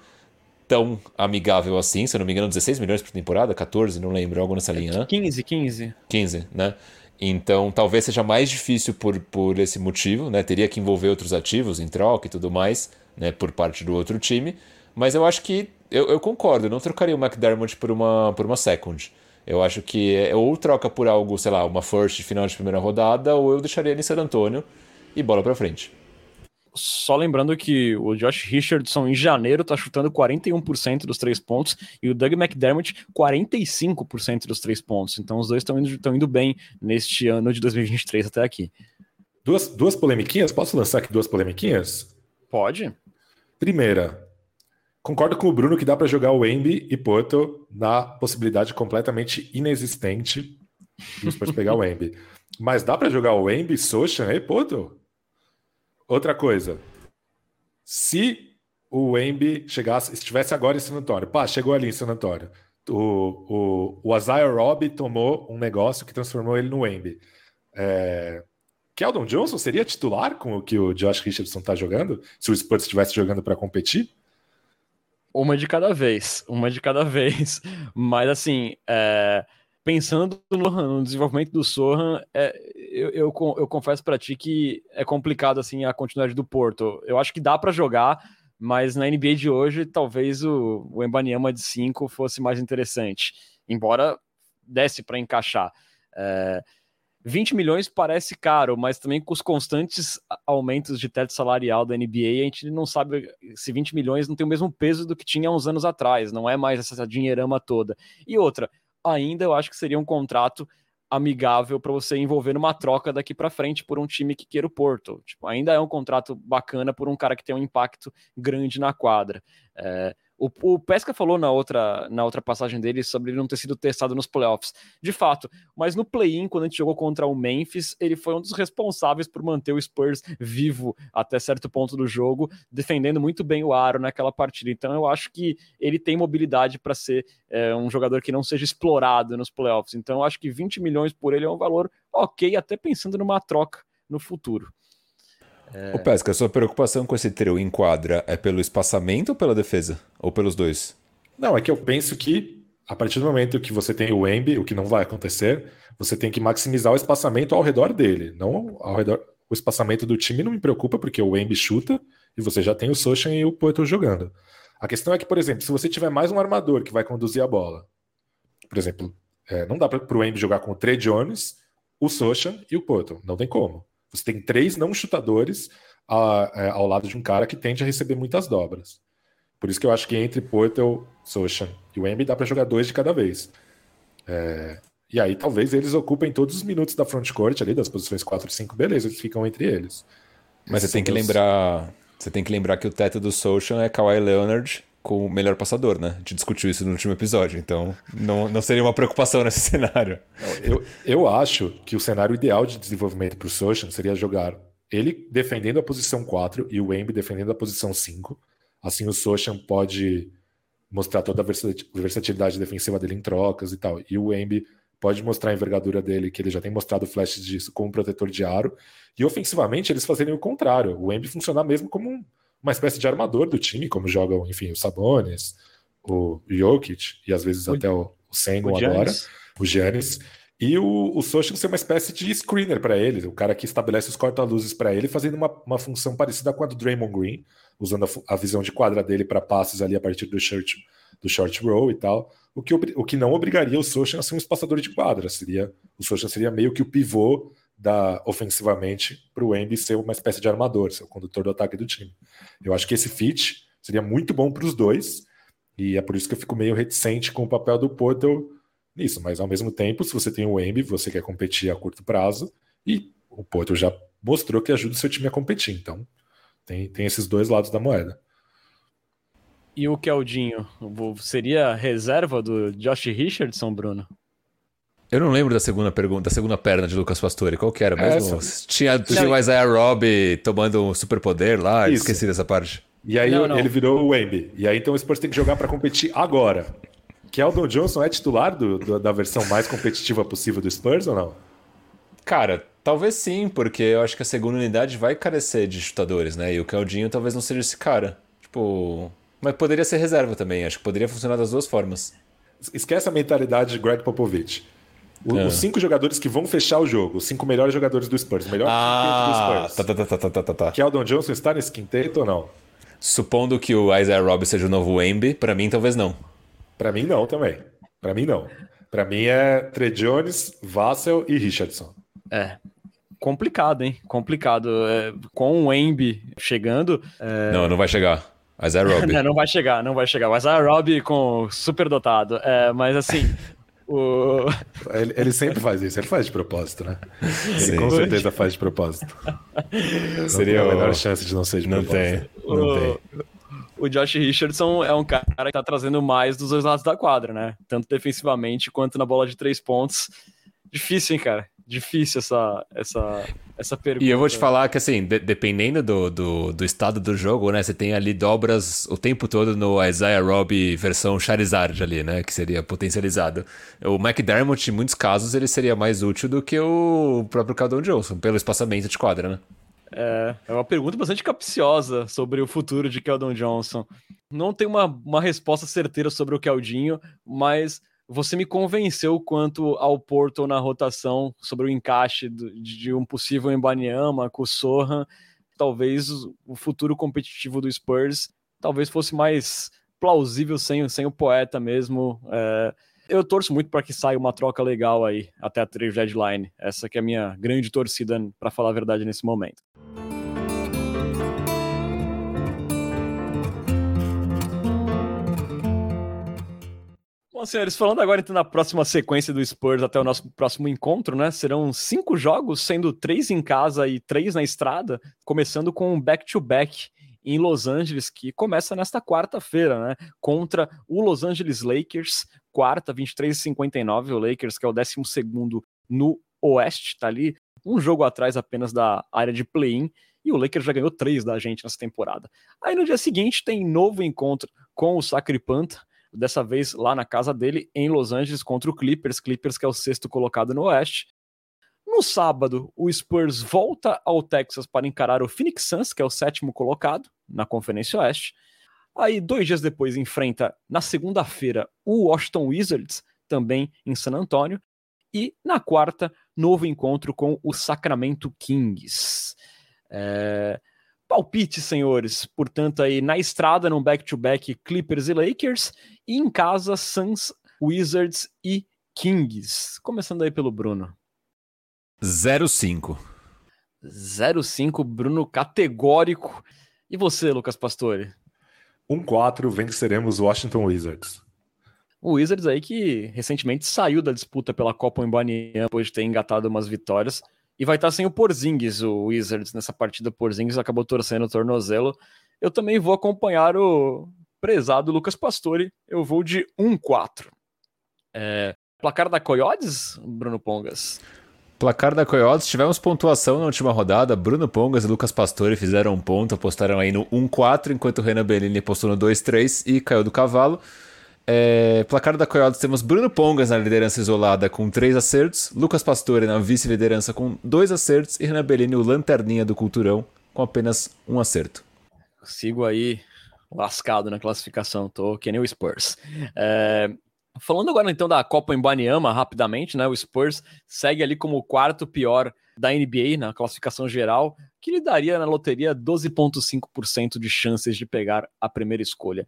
tão amigável assim, se eu não me engano, 16 milhões por temporada, 14, não lembro, algo nessa linha, né? 15, 15. 15, né? Então, talvez seja mais difícil por, por esse motivo, né? Teria que envolver outros ativos em troca e tudo mais, né? Por parte do outro time. Mas eu acho que eu, eu concordo, eu não trocaria o McDermott por uma, por uma second. Eu acho que é, ou troca por algo, sei lá, uma first final de primeira rodada, ou eu deixaria ele em San Antônio e bola para frente. Só lembrando que o Josh Richardson em janeiro tá chutando 41% dos três pontos e o Doug McDermott 45% dos três pontos. Então os dois estão indo, indo bem neste ano de 2023 até aqui. Duas, duas polemiquinhas? Posso lançar aqui duas polemiquinhas? Pode. Primeira, Concordo com o Bruno que dá para jogar o Embi e Porto na possibilidade completamente inexistente de Spurs pegar o Embi. Mas dá para jogar o Wemby, Sochan e Poto? Outra coisa. Se o Wemby chegasse, estivesse agora em San Antonio, pá, chegou ali em San Antonio. O, o, o Isaiah Robb tomou um negócio que transformou ele no Wemby. É, Keldon Johnson seria titular com o que o Josh Richardson está jogando? Se o Spurs estivesse jogando para competir? Uma de cada vez, uma de cada vez. Mas assim, é, pensando no, no, desenvolvimento do Sohan, é, eu, eu, eu, confesso para ti que é complicado assim a continuidade do Porto. Eu acho que dá para jogar, mas na NBA de hoje, talvez o, o Embanyama de 5 fosse mais interessante, embora desse para encaixar. É, 20 milhões parece caro, mas também com os constantes aumentos de teto salarial da NBA, a gente não sabe se 20 milhões não tem o mesmo peso do que tinha uns anos atrás, não é mais essa dinheirama toda. E outra, ainda eu acho que seria um contrato amigável para você envolver numa troca daqui para frente por um time que queira o Porto. Tipo, ainda é um contrato bacana por um cara que tem um impacto grande na quadra. É, o, o, Pesca falou na outra, na outra passagem dele sobre ele não ter sido testado nos playoffs. De fato, mas no play-in, quando a gente jogou contra o Memphis, ele foi um dos responsáveis por manter o Spurs vivo até certo ponto do jogo, defendendo muito bem o aro naquela partida. Então eu acho que ele tem mobilidade para ser é, um jogador que não seja explorado nos playoffs. Então eu acho que 20 milhões por ele é um valor ok, até pensando numa troca no futuro. É... O Pesca, a sua preocupação com esse trio em quadra é pelo espaçamento ou pela defesa? Ou pelos dois? Não, é que eu penso que a partir do momento que você tem o Embi, o que não vai acontecer, você tem que maximizar o espaçamento ao redor dele, não ao redor. O espaçamento do time não me preocupa porque o Embi chuta e você já tem o Sochan e o Poeto jogando. A questão é que, por exemplo, se você tiver mais um armador que vai conduzir a bola, por exemplo, é, não dá para o Embi jogar com o Trey Jones, o Sochan e o Poeto, não tem como. Você tem três não chutadores a, a, é, ao lado de um cara que tende a receber muitas dobras. Por isso que eu acho que entre Portal, Sochan e o Embi dá para jogar dois de cada vez. É, e aí talvez eles ocupem todos os minutos da frontcourt ali, das posições 4 e 5, beleza, eles ficam entre eles. Mas Esses você tem que meus... lembrar. Você tem que lembrar que o teto do Sochan é Kawhi Leonard com o melhor passador, né? A gente discutiu isso no último episódio, então não, não seria uma preocupação nesse cenário. Eu, eu acho que o cenário ideal de desenvolvimento para o Sochan seria jogar ele defendendo a posição 4 e o Embi defendendo a posição 5. Assim o Sochan pode mostrar toda a versatilidade defensiva dele em trocas e tal. E o Embi pode mostrar a envergadura dele, que ele já tem mostrado flashes disso como protetor de aro. E ofensivamente eles fazerem o contrário. O Embi funcionar mesmo como um uma espécie de armador do time, como jogam, enfim, o Sabonis, o Jokic e às vezes o, até o, o Sengun agora, o Giannis. E o, o Social ser uma espécie de screener para ele, o cara que estabelece os corta-luzes para ele, fazendo uma, uma função parecida com a do Draymond Green, usando a, a visão de quadra dele para passes ali a partir do short, do short roll e tal. O que, o que não obrigaria o Social a ser um espaçador de quadra. Seria, o Social seria meio que o pivô da, ofensivamente para o Embi ser uma espécie de armador, ser o condutor do ataque do time. Eu acho que esse fit seria muito bom para os dois, e é por isso que eu fico meio reticente com o papel do Portal nisso, mas ao mesmo tempo, se você tem o Embi, você quer competir a curto prazo, e o Portal já mostrou que ajuda o seu time a competir, então tem, tem esses dois lados da moeda. E o Keldinho, seria reserva do Josh Richardson, Bruno? Eu não lembro da segunda pergunta, da segunda perna de Lucas Pastore. Qual que era mesmo? Essa. Tinha, tinha o Isaiah Robb tomando um superpoder lá, Isso. esqueci dessa parte. E aí não, não. ele virou o Wemby. E aí então o Spurs tem que jogar para competir agora. Keldon Johnson é titular do, do, da versão mais competitiva possível do Spurs ou não? Cara, talvez sim, porque eu acho que a segunda unidade vai carecer de chutadores, né? E o Keldinho talvez não seja esse cara. Tipo. Mas poderia ser reserva também, acho que poderia funcionar das duas formas. Esquece a mentalidade de Greg Popovich. O, é. Os cinco jogadores que vão fechar o jogo, os cinco melhores jogadores do Spurs, o melhor ah, do Spurs. Tá, tá, tá, tá, tá, tá, tá. Keldon Johnson está nesse quinteto ou não? Supondo que o Isaiah Robb seja o novo Wemby, para mim talvez não. Para mim não também. Para mim não. Para mim é Trey Jones, Vassell e Richardson. É. Complicado, hein? Complicado. É, com o Wemby chegando. É... Não, não vai chegar. Isaiah Robb. não, não vai chegar, não vai chegar. O Isaiah Robb com super dotado. É, mas assim. O... Ele, ele, sempre faz isso, ele faz de propósito, né? Ele Sim. com certeza faz de propósito. Seria a menor chance de não ser de não propósito. Tem, não o... tem. O Josh Richardson é um cara que tá trazendo mais dos dois lados da quadra, né? Tanto defensivamente quanto na bola de três pontos. Difícil, hein, cara? Difícil essa, essa, essa pergunta. E eu vou te falar que, assim, de, dependendo do, do, do, estado do jogo, né? Você tem ali dobras o tempo todo no Isaiah Robb versão Charizard ali, né? Que seria potencializado. O McDermott, em muitos casos, ele seria mais útil do que o próprio Caldon Johnson, pelo espaçamento de quadra, né? É, é uma pergunta bastante capciosa sobre o futuro de Keldon Johnson. Não tem uma, uma resposta certeira sobre o Keldinho, mas você me convenceu quanto ao Porto na rotação sobre o encaixe de um possível Embanyama com o Sohan. Talvez o futuro competitivo do Spurs talvez fosse mais plausível sem, sem o poeta mesmo. É, eu torço muito para que saia uma troca legal aí até a trade deadline. Essa que é a minha grande torcida, para falar a verdade, nesse momento. Bom, senhores, falando agora então na próxima sequência do Spurs até o nosso próximo encontro, né? Serão cinco jogos, sendo três em casa e três na estrada, começando com um back-to-back em Los Angeles, que começa nesta quarta-feira, né? Contra o Los Angeles Lakers, quarta, 23h59, o Lakers, que é o 12 no Oeste, tá ali, um jogo atrás apenas da área de play-in, e o Lakers já ganhou três da gente nessa temporada. Aí no dia seguinte tem novo encontro com o Sacripanta, dessa vez lá na casa dele, em Los Angeles, contra o Clippers. Clippers, que é o sexto colocado no Oeste. No sábado, o Spurs volta ao Texas para encarar o Phoenix Suns, que é o sétimo colocado na Conferência Oeste. Aí, dois dias depois, enfrenta, na segunda-feira, o Washington Wizards, também em San Antonio. E na quarta, novo encontro com o Sacramento Kings. É... Palpite, senhores. Portanto, aí na estrada, no back-to-back Clippers e Lakers, e em casa, Suns, Wizards e Kings. Começando aí pelo Bruno. 0-5. 0-5, Bruno categórico. E você, Lucas Pastore? 1-4, venceremos o Washington Wizards. O Wizards aí que recentemente saiu da disputa pela Copa Embanian depois de ter engatado umas vitórias. E vai estar sem o Porzingis, o Wizards, nessa partida. Porzingis acabou torcendo o tornozelo. Eu também vou acompanhar o prezado Lucas Pastore. Eu vou de 1-4. É... Placar da Coyotes, Bruno Pongas? Placar da Coyotes, tivemos pontuação na última rodada. Bruno Pongas e Lucas Pastore fizeram um ponto, apostaram aí no 1-4, enquanto o Renan Bellini postou no 2-3 e caiu do cavalo. É, placar da Coyotes temos Bruno Pongas na liderança isolada com 3 acertos, Lucas Pastore na vice-liderança com 2 acertos e Renan Bellini, o lanterninha do Culturão, com apenas um acerto. Sigo aí lascado na classificação, tô que nem o Spurs. É, falando agora então da Copa Embaniama, rapidamente, né? O Spurs segue ali como o quarto pior da NBA na classificação geral, que lhe daria na loteria 12,5% de chances de pegar a primeira escolha.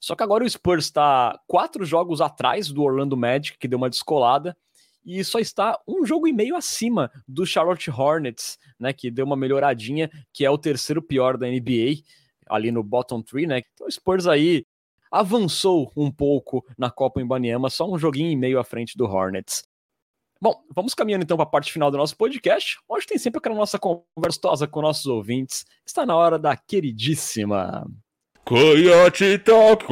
Só que agora o Spurs está quatro jogos atrás do Orlando Magic, que deu uma descolada, e só está um jogo e meio acima do Charlotte Hornets, né, que deu uma melhoradinha, que é o terceiro pior da NBA, ali no bottom three, né? Então o Spurs aí avançou um pouco na Copa em Baniama, só um joguinho e meio à frente do Hornets. Bom, vamos caminhando então para a parte final do nosso podcast. Hoje tem sempre aquela nossa conversa com nossos ouvintes. Está na hora da queridíssima Coyote Talk!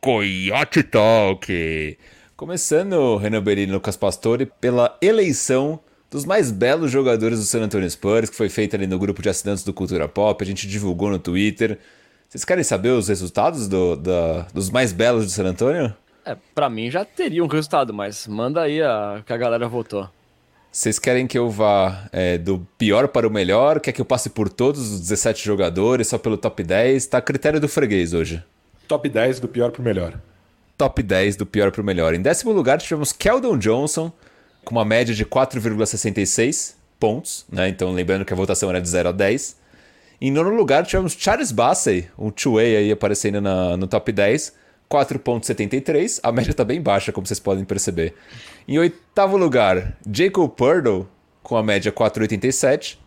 Coyote Talk! Começando, Renan Berini e Lucas Pastore, pela eleição dos mais belos jogadores do San Antonio Spurs, que foi feita ali no grupo de assinantes do Cultura Pop, a gente divulgou no Twitter. Vocês querem saber os resultados do, dos mais belos do San Antonio? É, pra mim já teria um resultado, mas manda aí a que a galera votou. Vocês querem que eu vá é, do pior para o melhor? Quer que eu passe por todos os 17 jogadores, só pelo top 10? Tá a critério do freguês hoje. Top 10 do pior para o melhor. Top 10 do pior para o melhor. Em décimo lugar tivemos Keldon Johnson, com uma média de 4,66 pontos. Né? Então lembrando que a votação era de 0 a 10. Em nono lugar tivemos Charles Bassey, um two-way aí aparecendo na, no top 10, 4,73. A média está bem baixa, como vocês podem perceber. Em oitavo lugar, Jacob Purdle, com a média 4,87.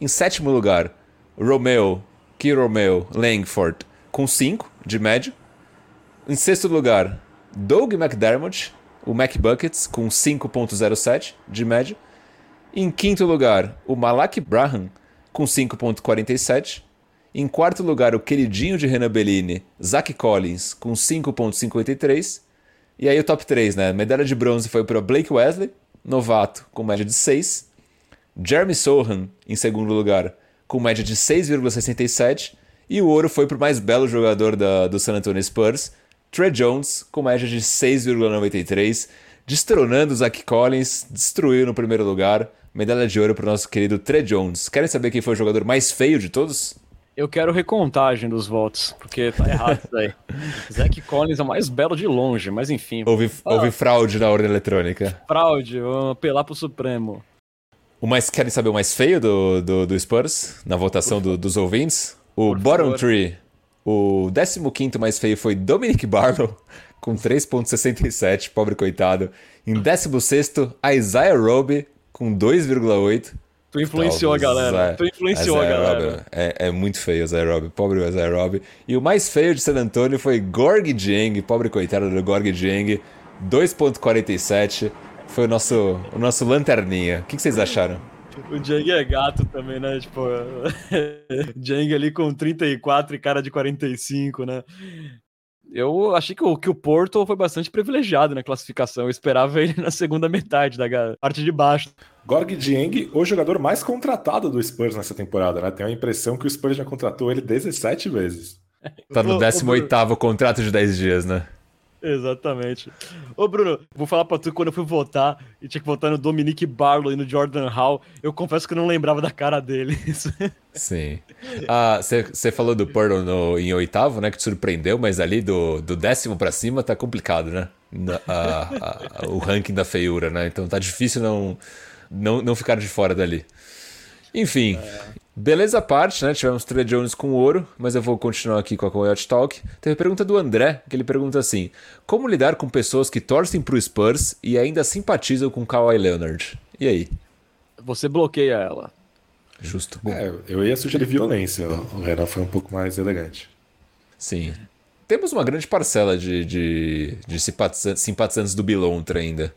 Em sétimo lugar, Romeo, Key Romeo Langford, com 5 de média. Em sexto lugar, Doug McDermott, o McBuckets, com 5,07 de média. Em quinto lugar, o Malak Braham, com 5,47. Em quarto lugar, o queridinho de Renan Bellini, Zach Collins, com 5,53. E aí o top 3, né? Medalha de bronze foi para Blake Wesley, novato, com média de 6. Jeremy Sohan, em segundo lugar, com média de 6,67. E o ouro foi para o mais belo jogador da, do San Antonio Spurs, Trey Jones, com média de 6,93. Destronando o Zach Collins, destruiu no primeiro lugar. Medalha de ouro para o nosso querido Trey Jones. Querem saber quem foi o jogador mais feio de todos? Eu quero recontagem dos votos, porque tá errado isso aí. Zack Collins é o mais belo de longe, mas enfim. Houve, ah, houve fraude na urna eletrônica. Fraude, vamos apelar pro Supremo. O mais querem saber o mais feio do, do, do Spurs na votação do, dos ouvintes? O Por bottom favor. tree. O 15 mais feio foi Dominic Barlow, com 3,67, pobre coitado. Em 16, Isaiah Roby, com 2,8. Tu influenciou a galera. Tu influenciou a galera. É, é, muito feio o Roby. Pobre Isaiah Roby. E o mais feio de San Antonio foi Gorg Dieng, pobre coitado do Gorg Dieng, 2,47. Foi o nosso, o nosso lanterninha. O que, que vocês acharam? O Jang é gato também, né? Tipo, Jang ali com 34 e cara de 45, né? Eu achei que o, que o Porto foi bastante privilegiado na classificação. Eu esperava ele na segunda metade da parte de baixo. Gorg Dieng, o jogador mais contratado do Spurs nessa temporada, né? Tenho a impressão que o Spurs já contratou ele 17 vezes. Tá no 18 contrato de 10 dias, né? Exatamente. Ô, Bruno, vou falar pra tu quando eu fui votar e tinha que votar no Dominique Barlow e no Jordan Hall. Eu confesso que eu não lembrava da cara dele. Sim. Você ah, falou do Pearl no, em oitavo, né? Que te surpreendeu, mas ali do, do décimo pra cima tá complicado, né? a, a, o ranking da feiura, né? Então tá difícil não, não, não ficar de fora dali. Enfim. Beleza à parte, né? Tivemos Trey Jones com ouro, mas eu vou continuar aqui com a Coyote Talk. Teve a pergunta do André, que ele pergunta assim: Como lidar com pessoas que torcem pro Spurs e ainda simpatizam com Kawhi Leonard? E aí? Você bloqueia ela. Justo. É, eu ia sugerir violência. O Renan foi um pouco mais elegante. Sim. Temos uma grande parcela de, de, de simpatizantes do Bilontra ainda.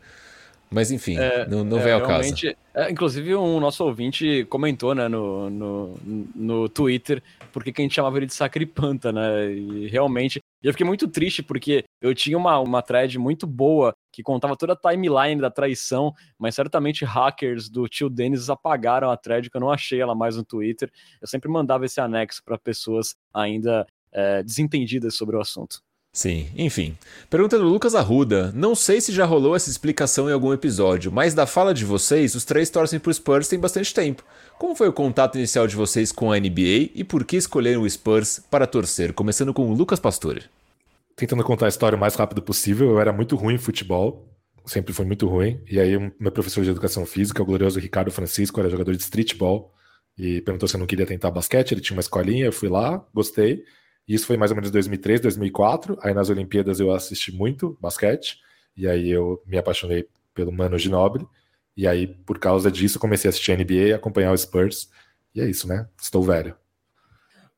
Mas enfim, é, não, não é, vem ao caso. É, inclusive, um nosso ouvinte comentou né, no, no, no Twitter porque que a gente chamava ele de Sacripanta, né? E realmente. eu fiquei muito triste porque eu tinha uma, uma thread muito boa que contava toda a timeline da traição, mas certamente hackers do tio Dennis apagaram a thread, que eu não achei ela mais no Twitter. Eu sempre mandava esse anexo para pessoas ainda é, desentendidas sobre o assunto. Sim, enfim. Pergunta do Lucas Arruda. Não sei se já rolou essa explicação em algum episódio, mas da fala de vocês, os três torcem pro Spurs tem bastante tempo. Como foi o contato inicial de vocês com a NBA e por que escolheram o Spurs para torcer? Começando com o Lucas Pastore. Tentando contar a história o mais rápido possível, eu era muito ruim em futebol, sempre foi muito ruim. E aí, meu professor de educação física, o glorioso Ricardo Francisco, era jogador de streetball e perguntou se eu não queria tentar basquete. Ele tinha uma escolinha, eu fui lá, gostei. Isso foi mais ou menos 2003, 2004. Aí nas Olimpíadas eu assisti muito basquete. E aí eu me apaixonei pelo Mano Ginobili. E aí, por causa disso, comecei a assistir a NBA, acompanhar o Spurs. E é isso, né? Estou velho.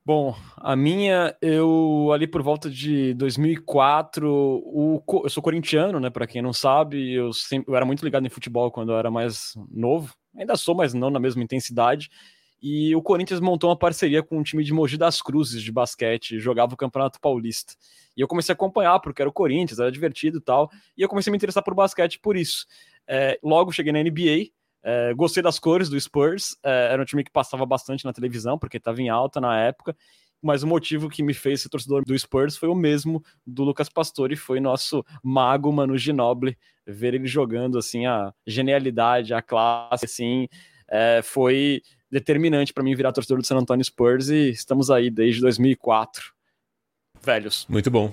Bom, a minha, eu ali por volta de 2004, o, eu sou corintiano, né? Para quem não sabe, eu, sempre, eu era muito ligado em futebol quando eu era mais novo. Ainda sou, mas não na mesma intensidade. E o Corinthians montou uma parceria com um time de Mogi das Cruzes de basquete, jogava o Campeonato Paulista. E eu comecei a acompanhar, porque era o Corinthians, era divertido e tal. E eu comecei a me interessar por basquete por isso. É, logo cheguei na NBA, é, gostei das cores do Spurs, é, era um time que passava bastante na televisão, porque estava em alta na época. Mas o motivo que me fez ser torcedor do Spurs foi o mesmo do Lucas Pastore, foi nosso mago Manu Ginobili, ver ele jogando assim, a genialidade, a classe, assim, é, foi determinante para mim virar torcedor do San Antonio Spurs e estamos aí desde 2004. Velhos. Muito bom.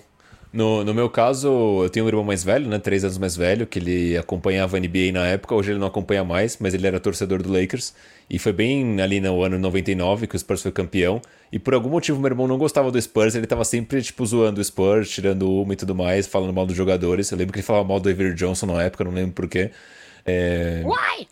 No, no meu caso, eu tenho um irmão mais velho, né? Três anos mais velho, que ele acompanhava a NBA na época. Hoje ele não acompanha mais, mas ele era torcedor do Lakers. E foi bem ali no ano 99 que o Spurs foi campeão. E por algum motivo meu irmão não gostava do Spurs. Ele tava sempre, tipo, zoando o Spurs, tirando uma e tudo mais, falando mal dos jogadores. Eu lembro que ele falava mal do Avery Johnson na época, não lembro porquê. É,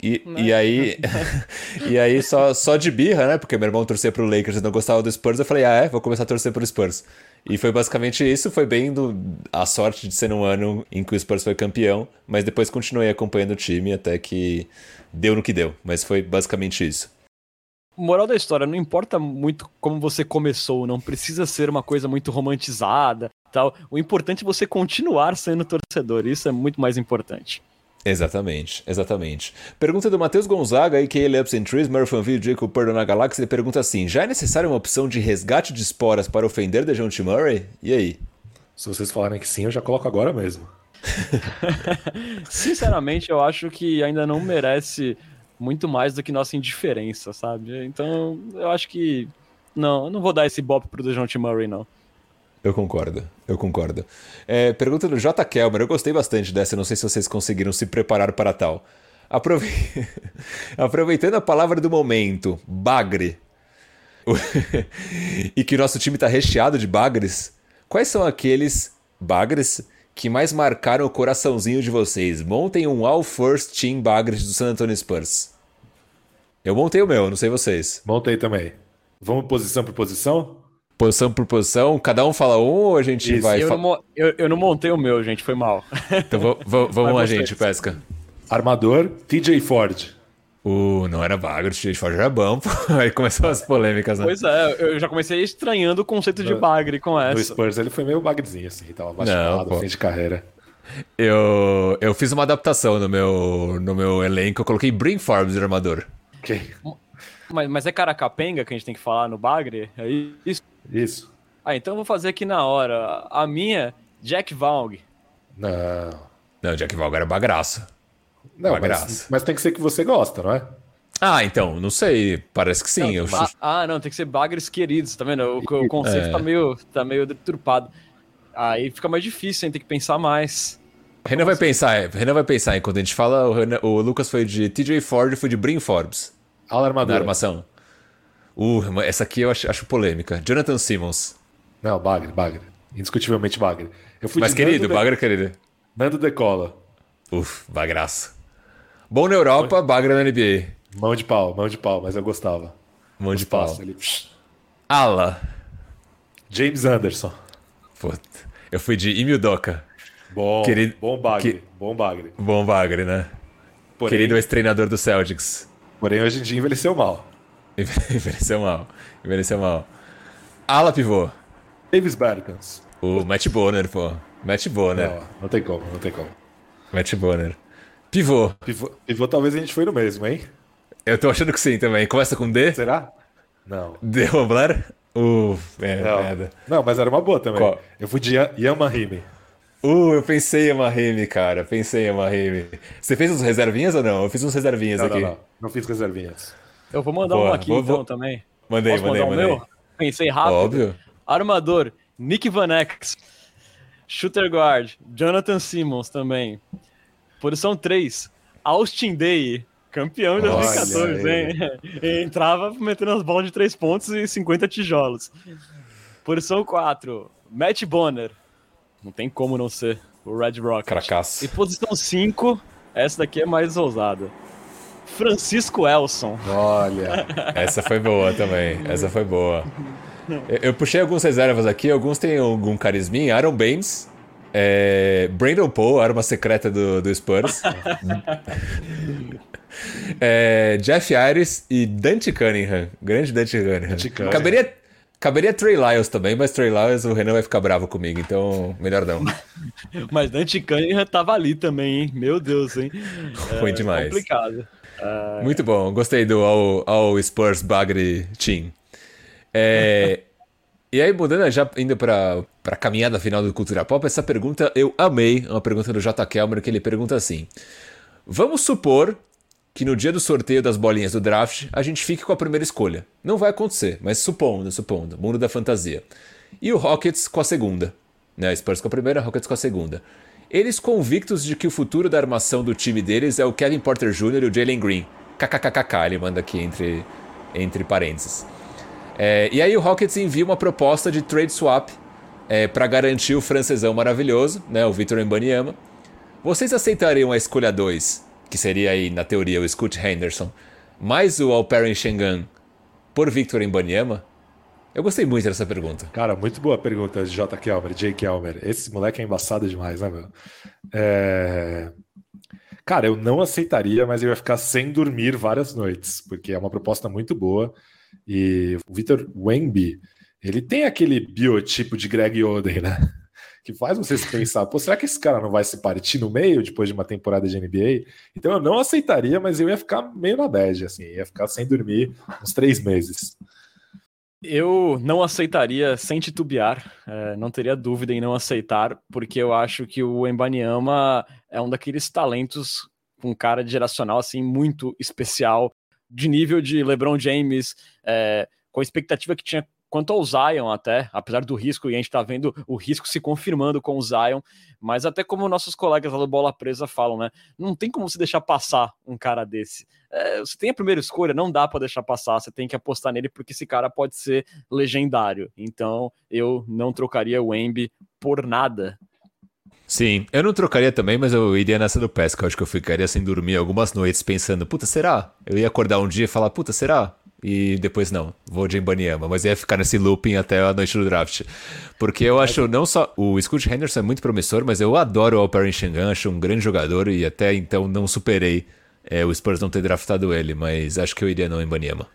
e, e aí, e aí só, só de birra, né? Porque meu irmão torcia pro Lakers e não gostava do Spurs, eu falei, ah, é, vou começar a torcer pro Spurs. E foi basicamente isso, foi bem do, a sorte de ser um ano em que o Spurs foi campeão, mas depois continuei acompanhando o time até que deu no que deu, mas foi basicamente isso. Moral da história, não importa muito como você começou, não precisa ser uma coisa muito romantizada, tal. O importante é você continuar sendo torcedor, isso é muito mais importante. Exatamente, exatamente. Pergunta do Matheus Gonzaga, a.k.a. Ups and Trees, Murphy Jacob Purdo na Galáxia, ele pergunta assim, já é necessária uma opção de resgate de esporas para ofender DeJounte Murray? E aí? Se vocês falarem que sim, eu já coloco agora mesmo. Sinceramente, eu acho que ainda não merece muito mais do que nossa indiferença, sabe? Então, eu acho que não, eu não vou dar esse bop pro DeJounte Murray, não. Eu concordo, eu concordo. É, pergunta do J. Kelmer, eu gostei bastante dessa, não sei se vocês conseguiram se preparar para tal. Aprove... Aproveitando a palavra do momento, bagre, e que o nosso time está recheado de bagres, quais são aqueles bagres que mais marcaram o coraçãozinho de vocês? Montem um All First Team Bagres do San Antonio Spurs. Eu montei o meu, não sei vocês. Montei também. Vamos posição por posição? Posição por posição, cada um fala um ou a gente Isso, vai. Eu não, eu, eu não, montei o meu, gente, foi mal. Então vamos lá, gente, pesca. Armador, TJ Ford. Uh, não era bagre, o TJ Ford era bom. Aí começou as polêmicas, né? Pois é, eu já comecei estranhando o conceito de bagre com essa. No Spurs ele foi meio bagrezinho, assim, tava machucado, fim de carreira. Eu, eu fiz uma adaptação no meu, no meu elenco, eu coloquei Bring Forbes de armador. Ok. Mas, mas é caracapenga que a gente tem que falar no bagre? É isso? Isso. Ah, então eu vou fazer aqui na hora. A minha, Jack Valg. Não. Não, Jack Valg era bagraça. Não, mas, mas, tem que ser que você gosta, não é? Ah, então, não sei. Parece que sim. Não, eu... Ah, não, tem que ser bagres queridos, tá vendo? O, o conceito é. tá, meio, tá meio deturpado. Aí fica mais difícil, hein? Tem que pensar mais. Renan vai pensar, Renan vai pensar enquanto a gente fala. O, Renan, o Lucas foi de TJ Ford e foi de Brin Forbes. Ala armadura. Na armação. Uh, essa aqui eu acho, acho polêmica. Jonathan Simmons. Não, Bagre, Bagre. Indiscutivelmente Bagre. Eu fui Mas querido. Bagre querido. Nando Decola. Uf, bagraça. Bom na Europa, Mão... Bagre na NBA. Mão de pau, mão de pau, mas eu gostava. Mão de pau. Ali. Ala. James Anderson. Puta. Eu fui de Imildoka. Bom, Querido... bom Bagre, que... bom Bagre. Bom Bagre, né? Porém... Querido ex-treinador do Celtics. Porém, hoje em dia envelheceu mal. envelheceu mal. Envelheceu mal. Ala pivô. Davis Bertans. O Matt Bonner, pô. Matt Bonner. Não, não tem como, não tem como. Matt Bonner. Pivô. Pivô, pivô talvez a gente foi no mesmo, hein? Eu tô achando que sim também. Começa com D? Será? Não. D. Robler? Uh, é, não. merda. Não, mas era uma boa também. Qual? Eu fui de Yamahime. Uh, eu pensei em Mahime, cara. Pensei em Mahime. Você fez uns reservinhas ou não? Eu fiz uns reservinhas não, aqui. Não, não, não fiz reservinhas. Eu vou mandar Boa, um aqui vou, então vou... também. Mandei, Posso mandei, mandei. Um Pensei rápido. Óbvio. Armador, Nick Van X. Shooter guard, Jonathan Simmons também. Posição 3, Austin Day. Campeão de 2014, hein? Entrava metendo as bolas de 3 pontos e 50 tijolos. Posição 4, Matt Bonner. Não tem como não ser o Red Rocket. Cracaço. E posição 5, essa daqui é mais ousada. Francisco Elson. Olha, essa foi boa também. Essa foi boa. Eu, eu puxei alguns reservas aqui, alguns têm algum carisminha. Aaron Baines, é, Brandon Poe, arma secreta do, do Spurs. é, Jeff Iris e Dante Cunningham. Grande Dante Cunningham. Dante Cunningham. Caberia, Caberia Trey Lyles também, mas Trey Lyles o Renan vai ficar bravo comigo, então melhor não. mas Dante Cunningham tava ali também, hein? Meu Deus, hein? Ruim é, demais. complicado. Uh... Muito bom, gostei do All, All Spurs Bagre Team. É... e aí, mudando já indo para a caminhada final do Cultura Pop, essa pergunta eu amei, uma pergunta do J. Kelmer, que ele pergunta assim: Vamos supor que no dia do sorteio das bolinhas do draft a gente fique com a primeira escolha. Não vai acontecer, mas supondo, supondo, mundo da fantasia. E o Rockets com a segunda. Né? Spurs com a primeira, Rockets com a segunda. Eles convictos de que o futuro da armação do time deles é o Kevin Porter Jr. e o Jalen Green. KKKKK, ele manda aqui entre, entre parênteses. É, e aí o Rockets envia uma proposta de trade swap é, para garantir o francesão maravilhoso, né, o Victor Mbanyama. Vocês aceitariam a escolha 2 que seria aí, na teoria, o Scoot Henderson, mais o Alperen Shengan por Victor Embanyama? Eu gostei muito dessa pergunta. Cara, muito boa pergunta de J. Kelmer, J. Kelmer. Esse moleque é embaçado demais, né, meu? É... Cara, eu não aceitaria, mas eu ia ficar sem dormir várias noites, porque é uma proposta muito boa. E o Victor Wemby, ele tem aquele biotipo de Greg Oden, né? Que faz vocês pensar, pô, será que esse cara não vai se partir no meio depois de uma temporada de NBA? Então eu não aceitaria, mas eu ia ficar meio na bad, assim, ia ficar sem dormir uns três meses. Eu não aceitaria sem titubear, é, não teria dúvida em não aceitar, porque eu acho que o Embanyama é um daqueles talentos com cara de geracional assim muito especial, de nível de LeBron James, é, com a expectativa que tinha quanto ao Zion até, apesar do risco, e a gente tá vendo o risco se confirmando com o Zion, mas até como nossos colegas lá do Bola Presa falam, né? Não tem como você deixar passar um cara desse. É, você tem a primeira escolha, não dá para deixar passar, você tem que apostar nele porque esse cara pode ser legendário. Então eu não trocaria o Embi por nada. Sim, eu não trocaria também, mas eu iria nessa do Pesca. Eu acho que eu ficaria sem dormir algumas noites pensando, puta, será? Eu ia acordar um dia e falar, puta, será? E depois não, vou de Embanyama, mas ia ficar nesse looping até a noite do draft. Porque eu acho não só o Scoot Henderson é muito promissor, mas eu adoro o Alperen Shangan, acho um grande jogador e até então não superei é, o Spurs não ter draftado ele, mas acho que eu iria no Embanyama.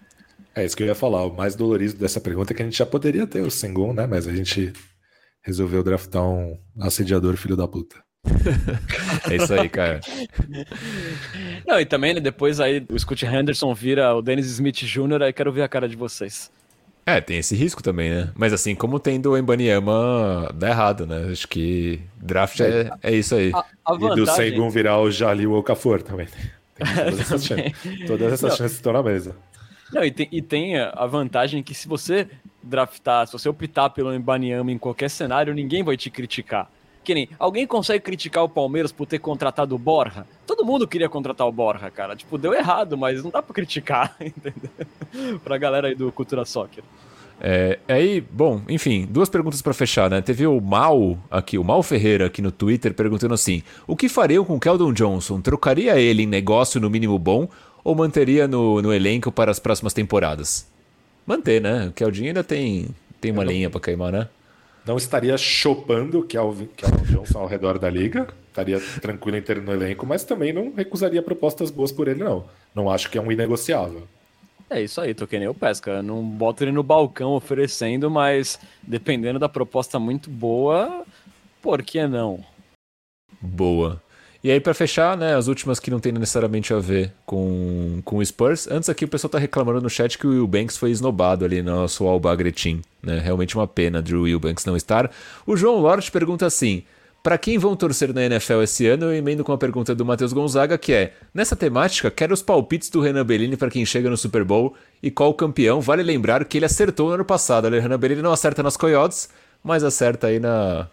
É isso que eu ia falar, o mais dolorido dessa pergunta é que a gente já poderia ter o Sengun, né, mas a gente resolveu draftar um assediador filho da puta. É isso aí, cara. Não, e também, né, depois aí o Scott Henderson vira o Dennis Smith Jr., aí quero ver a cara de vocês. É, tem esse risco também, né? Mas assim, como tem do Embanyama, dá errado, né? Acho que draft é, é isso aí. A, a vantagem... E do Sengun virar o Jalil Okafor também. Tem todas essas, chances, todas essas chances estão na mesa. Não, e tem, e tem a vantagem que se você draftar, se você optar pelo Embanyama em qualquer cenário, ninguém vai te criticar. Que nem, alguém consegue criticar o Palmeiras por ter contratado o Borja? Todo mundo queria contratar o Borja, cara. Tipo, deu errado, mas não dá pra criticar, entendeu? pra galera aí do Cultura Soccer. É, aí, bom, enfim, duas perguntas para fechar, né? Teve o Mal aqui, o Mal Ferreira aqui no Twitter perguntando assim: o que fariam com o Keldon Johnson? Trocaria ele em negócio no mínimo bom ou manteria no, no elenco para as próximas temporadas? Manter, né? O Keldinho ainda tem, tem uma linha para queimar, né? Não estaria chopando que é o Johnson ao redor da liga, estaria tranquilo em ter no elenco, mas também não recusaria propostas boas por ele, não. Não acho que é um inegociável. É isso aí, tô que nem o Pesca. Não boto ele no balcão oferecendo, mas dependendo da proposta muito boa, por que não? Boa. E aí, para fechar, né, as últimas que não tem necessariamente a ver com, com o Spurs. Antes aqui o pessoal tá reclamando no chat que o Will Banks foi esnobado ali no nosso Alba Gretin. Né? Realmente uma pena Drew Will Banks não estar. O João Lorde pergunta assim: para quem vão torcer na NFL esse ano, eu emendo com a pergunta do Matheus Gonzaga, que é: nessa temática, quero os palpites do Renan Bellini para quem chega no Super Bowl e qual campeão. Vale lembrar que ele acertou no ano passado. O Renan Bellini não acerta nas Coyotes, mas acerta aí na,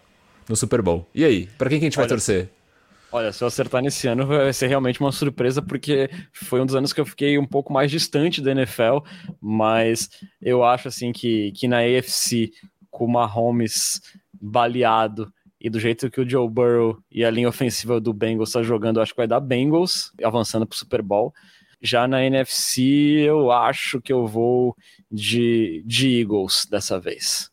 no Super Bowl. E aí, para quem que a gente Olha, vai torcer? Olha, se eu acertar nesse ano vai ser realmente uma surpresa, porque foi um dos anos que eu fiquei um pouco mais distante da NFL, mas eu acho assim que, que na AFC, com o Mahomes baleado e do jeito que o Joe Burrow e a linha ofensiva do Bengals está jogando, acho que vai dar Bengals avançando para o Super Bowl. Já na NFC, eu acho que eu vou de, de Eagles dessa vez.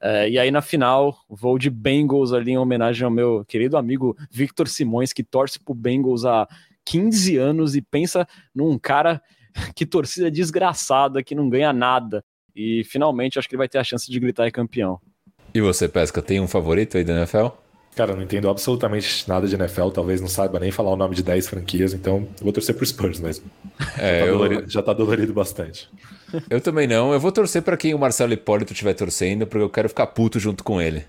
É, e aí na final, vou de Bengals ali em homenagem ao meu querido amigo Victor Simões, que torce pro Bengals há 15 anos e pensa num cara que torcida desgraçada, que não ganha nada. E finalmente acho que ele vai ter a chance de gritar é campeão. E você, Pesca, tem um favorito aí da NFL? Cara, eu não entendo absolutamente nada de NFL, talvez não saiba nem falar o nome de 10 franquias, então eu vou torcer pro Spurs mesmo. É, já, tá eu... dolorido, já tá dolorido bastante. Eu também não. Eu vou torcer para quem o Marcelo Hipólito estiver torcendo, porque eu quero ficar puto junto com ele.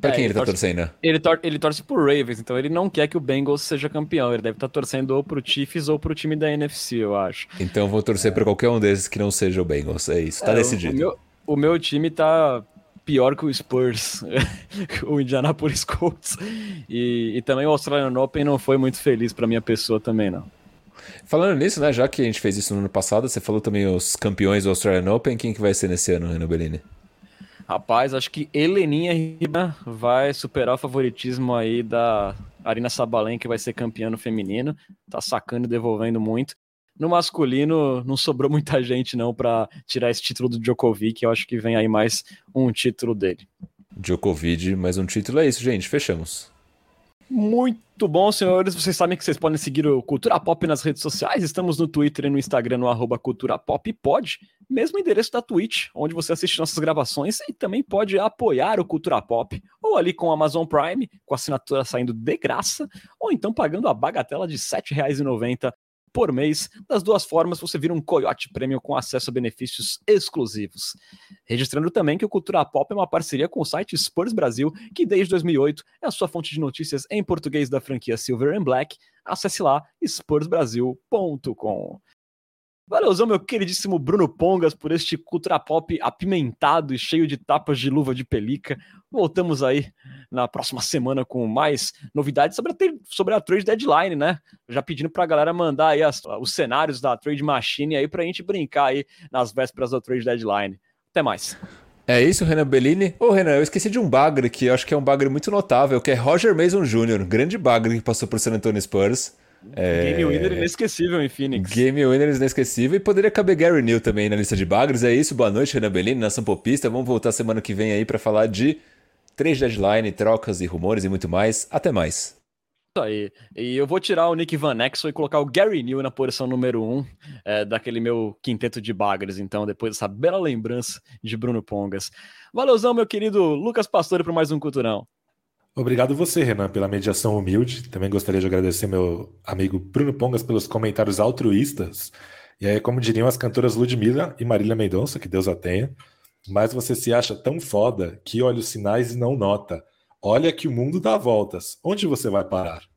Pra é, quem ele, ele tá torce, torcendo? Ele, tor ele torce pro Ravens, então ele não quer que o Bengals seja campeão. Ele deve estar tá torcendo ou pro Chiefs ou pro time da NFC, eu acho. Então eu vou torcer é. pra qualquer um desses que não seja o Bengals. É isso, tá é, decidido. O, o, meu, o meu time tá pior que o Spurs, o Indianapolis Colts. E, e também o Australian Open não foi muito feliz para minha pessoa também, não. Falando nisso, né, já que a gente fez isso no ano passado, você falou também os campeões do Australian Open, quem que vai ser nesse ano, Renan Bellini? Rapaz, acho que Heleninha Riba vai superar o favoritismo aí da Arina Sabalenka, que vai ser campeã no feminino. Tá sacando e devolvendo muito. No masculino, não sobrou muita gente não para tirar esse título do Djokovic. Eu acho que vem aí mais um título dele. Djokovic, mais um título. É isso, gente. Fechamos. Muito bom, senhores. Vocês sabem que vocês podem seguir o Cultura Pop nas redes sociais. Estamos no Twitter e no Instagram, no arroba Cultura Pop Pod. Mesmo endereço da Twitch, onde você assiste nossas gravações e também pode apoiar o Cultura Pop, ou ali com o Amazon Prime, com a assinatura saindo de graça, ou então pagando a bagatela de R$ 7,90 por mês. Das duas formas, você vira um Coyote Premium com acesso a benefícios exclusivos. Registrando também que o Cultura Pop é uma parceria com o site Spurs Brasil, que desde 2008 é a sua fonte de notícias em português da franquia Silver and Black. Acesse lá spursbrasil.com. Valeuzão, meu queridíssimo Bruno Pongas, por este Cultura Pop apimentado e cheio de tapas de luva de pelica. Voltamos aí na próxima semana com mais novidades sobre a, sobre a Trade Deadline, né? Já pedindo pra galera mandar aí as, os cenários da Trade Machine aí pra gente brincar aí nas vésperas da Trade Deadline. Até mais. É isso, Renan Bellini. Ô, Renan, eu esqueci de um bagre que eu acho que é um bagre muito notável, que é Roger Mason Jr., grande bagre que passou por San Antonio Spurs. É... Game winner inesquecível em Phoenix. Game winner inesquecível. E poderia caber Gary Neal também na lista de bagres. É isso. Boa noite, Renan Bellini, nação popista. Vamos voltar semana que vem aí para falar de três deadline, trocas e rumores e muito mais. Até mais. Isso aí. E eu vou tirar o Nick Van Exel e colocar o Gary Neal na posição número um é, daquele meu quinteto de bagres. Então, depois dessa bela lembrança de Bruno Pongas. Valeuzão, meu querido Lucas Pastore, por mais um Culturão. Obrigado você, Renan, pela mediação humilde. Também gostaria de agradecer meu amigo Bruno Pongas pelos comentários altruístas. E aí, como diriam as cantoras Ludmilla e Marília Mendonça, que Deus a tenha, mas você se acha tão foda que olha os sinais e não nota. Olha que o mundo dá voltas. Onde você vai parar?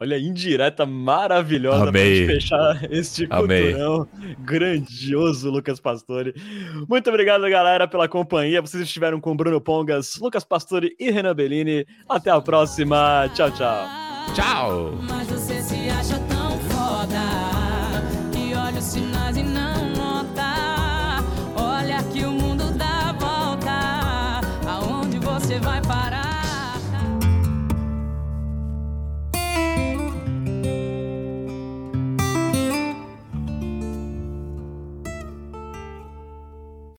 Olha, indireta maravilhosa para fechar este culturão grandioso, Lucas Pastore. Muito obrigado, galera, pela companhia. Vocês estiveram com Bruno Pongas, Lucas Pastore e Renan Bellini. Até a próxima. Tchau, tchau. Tchau.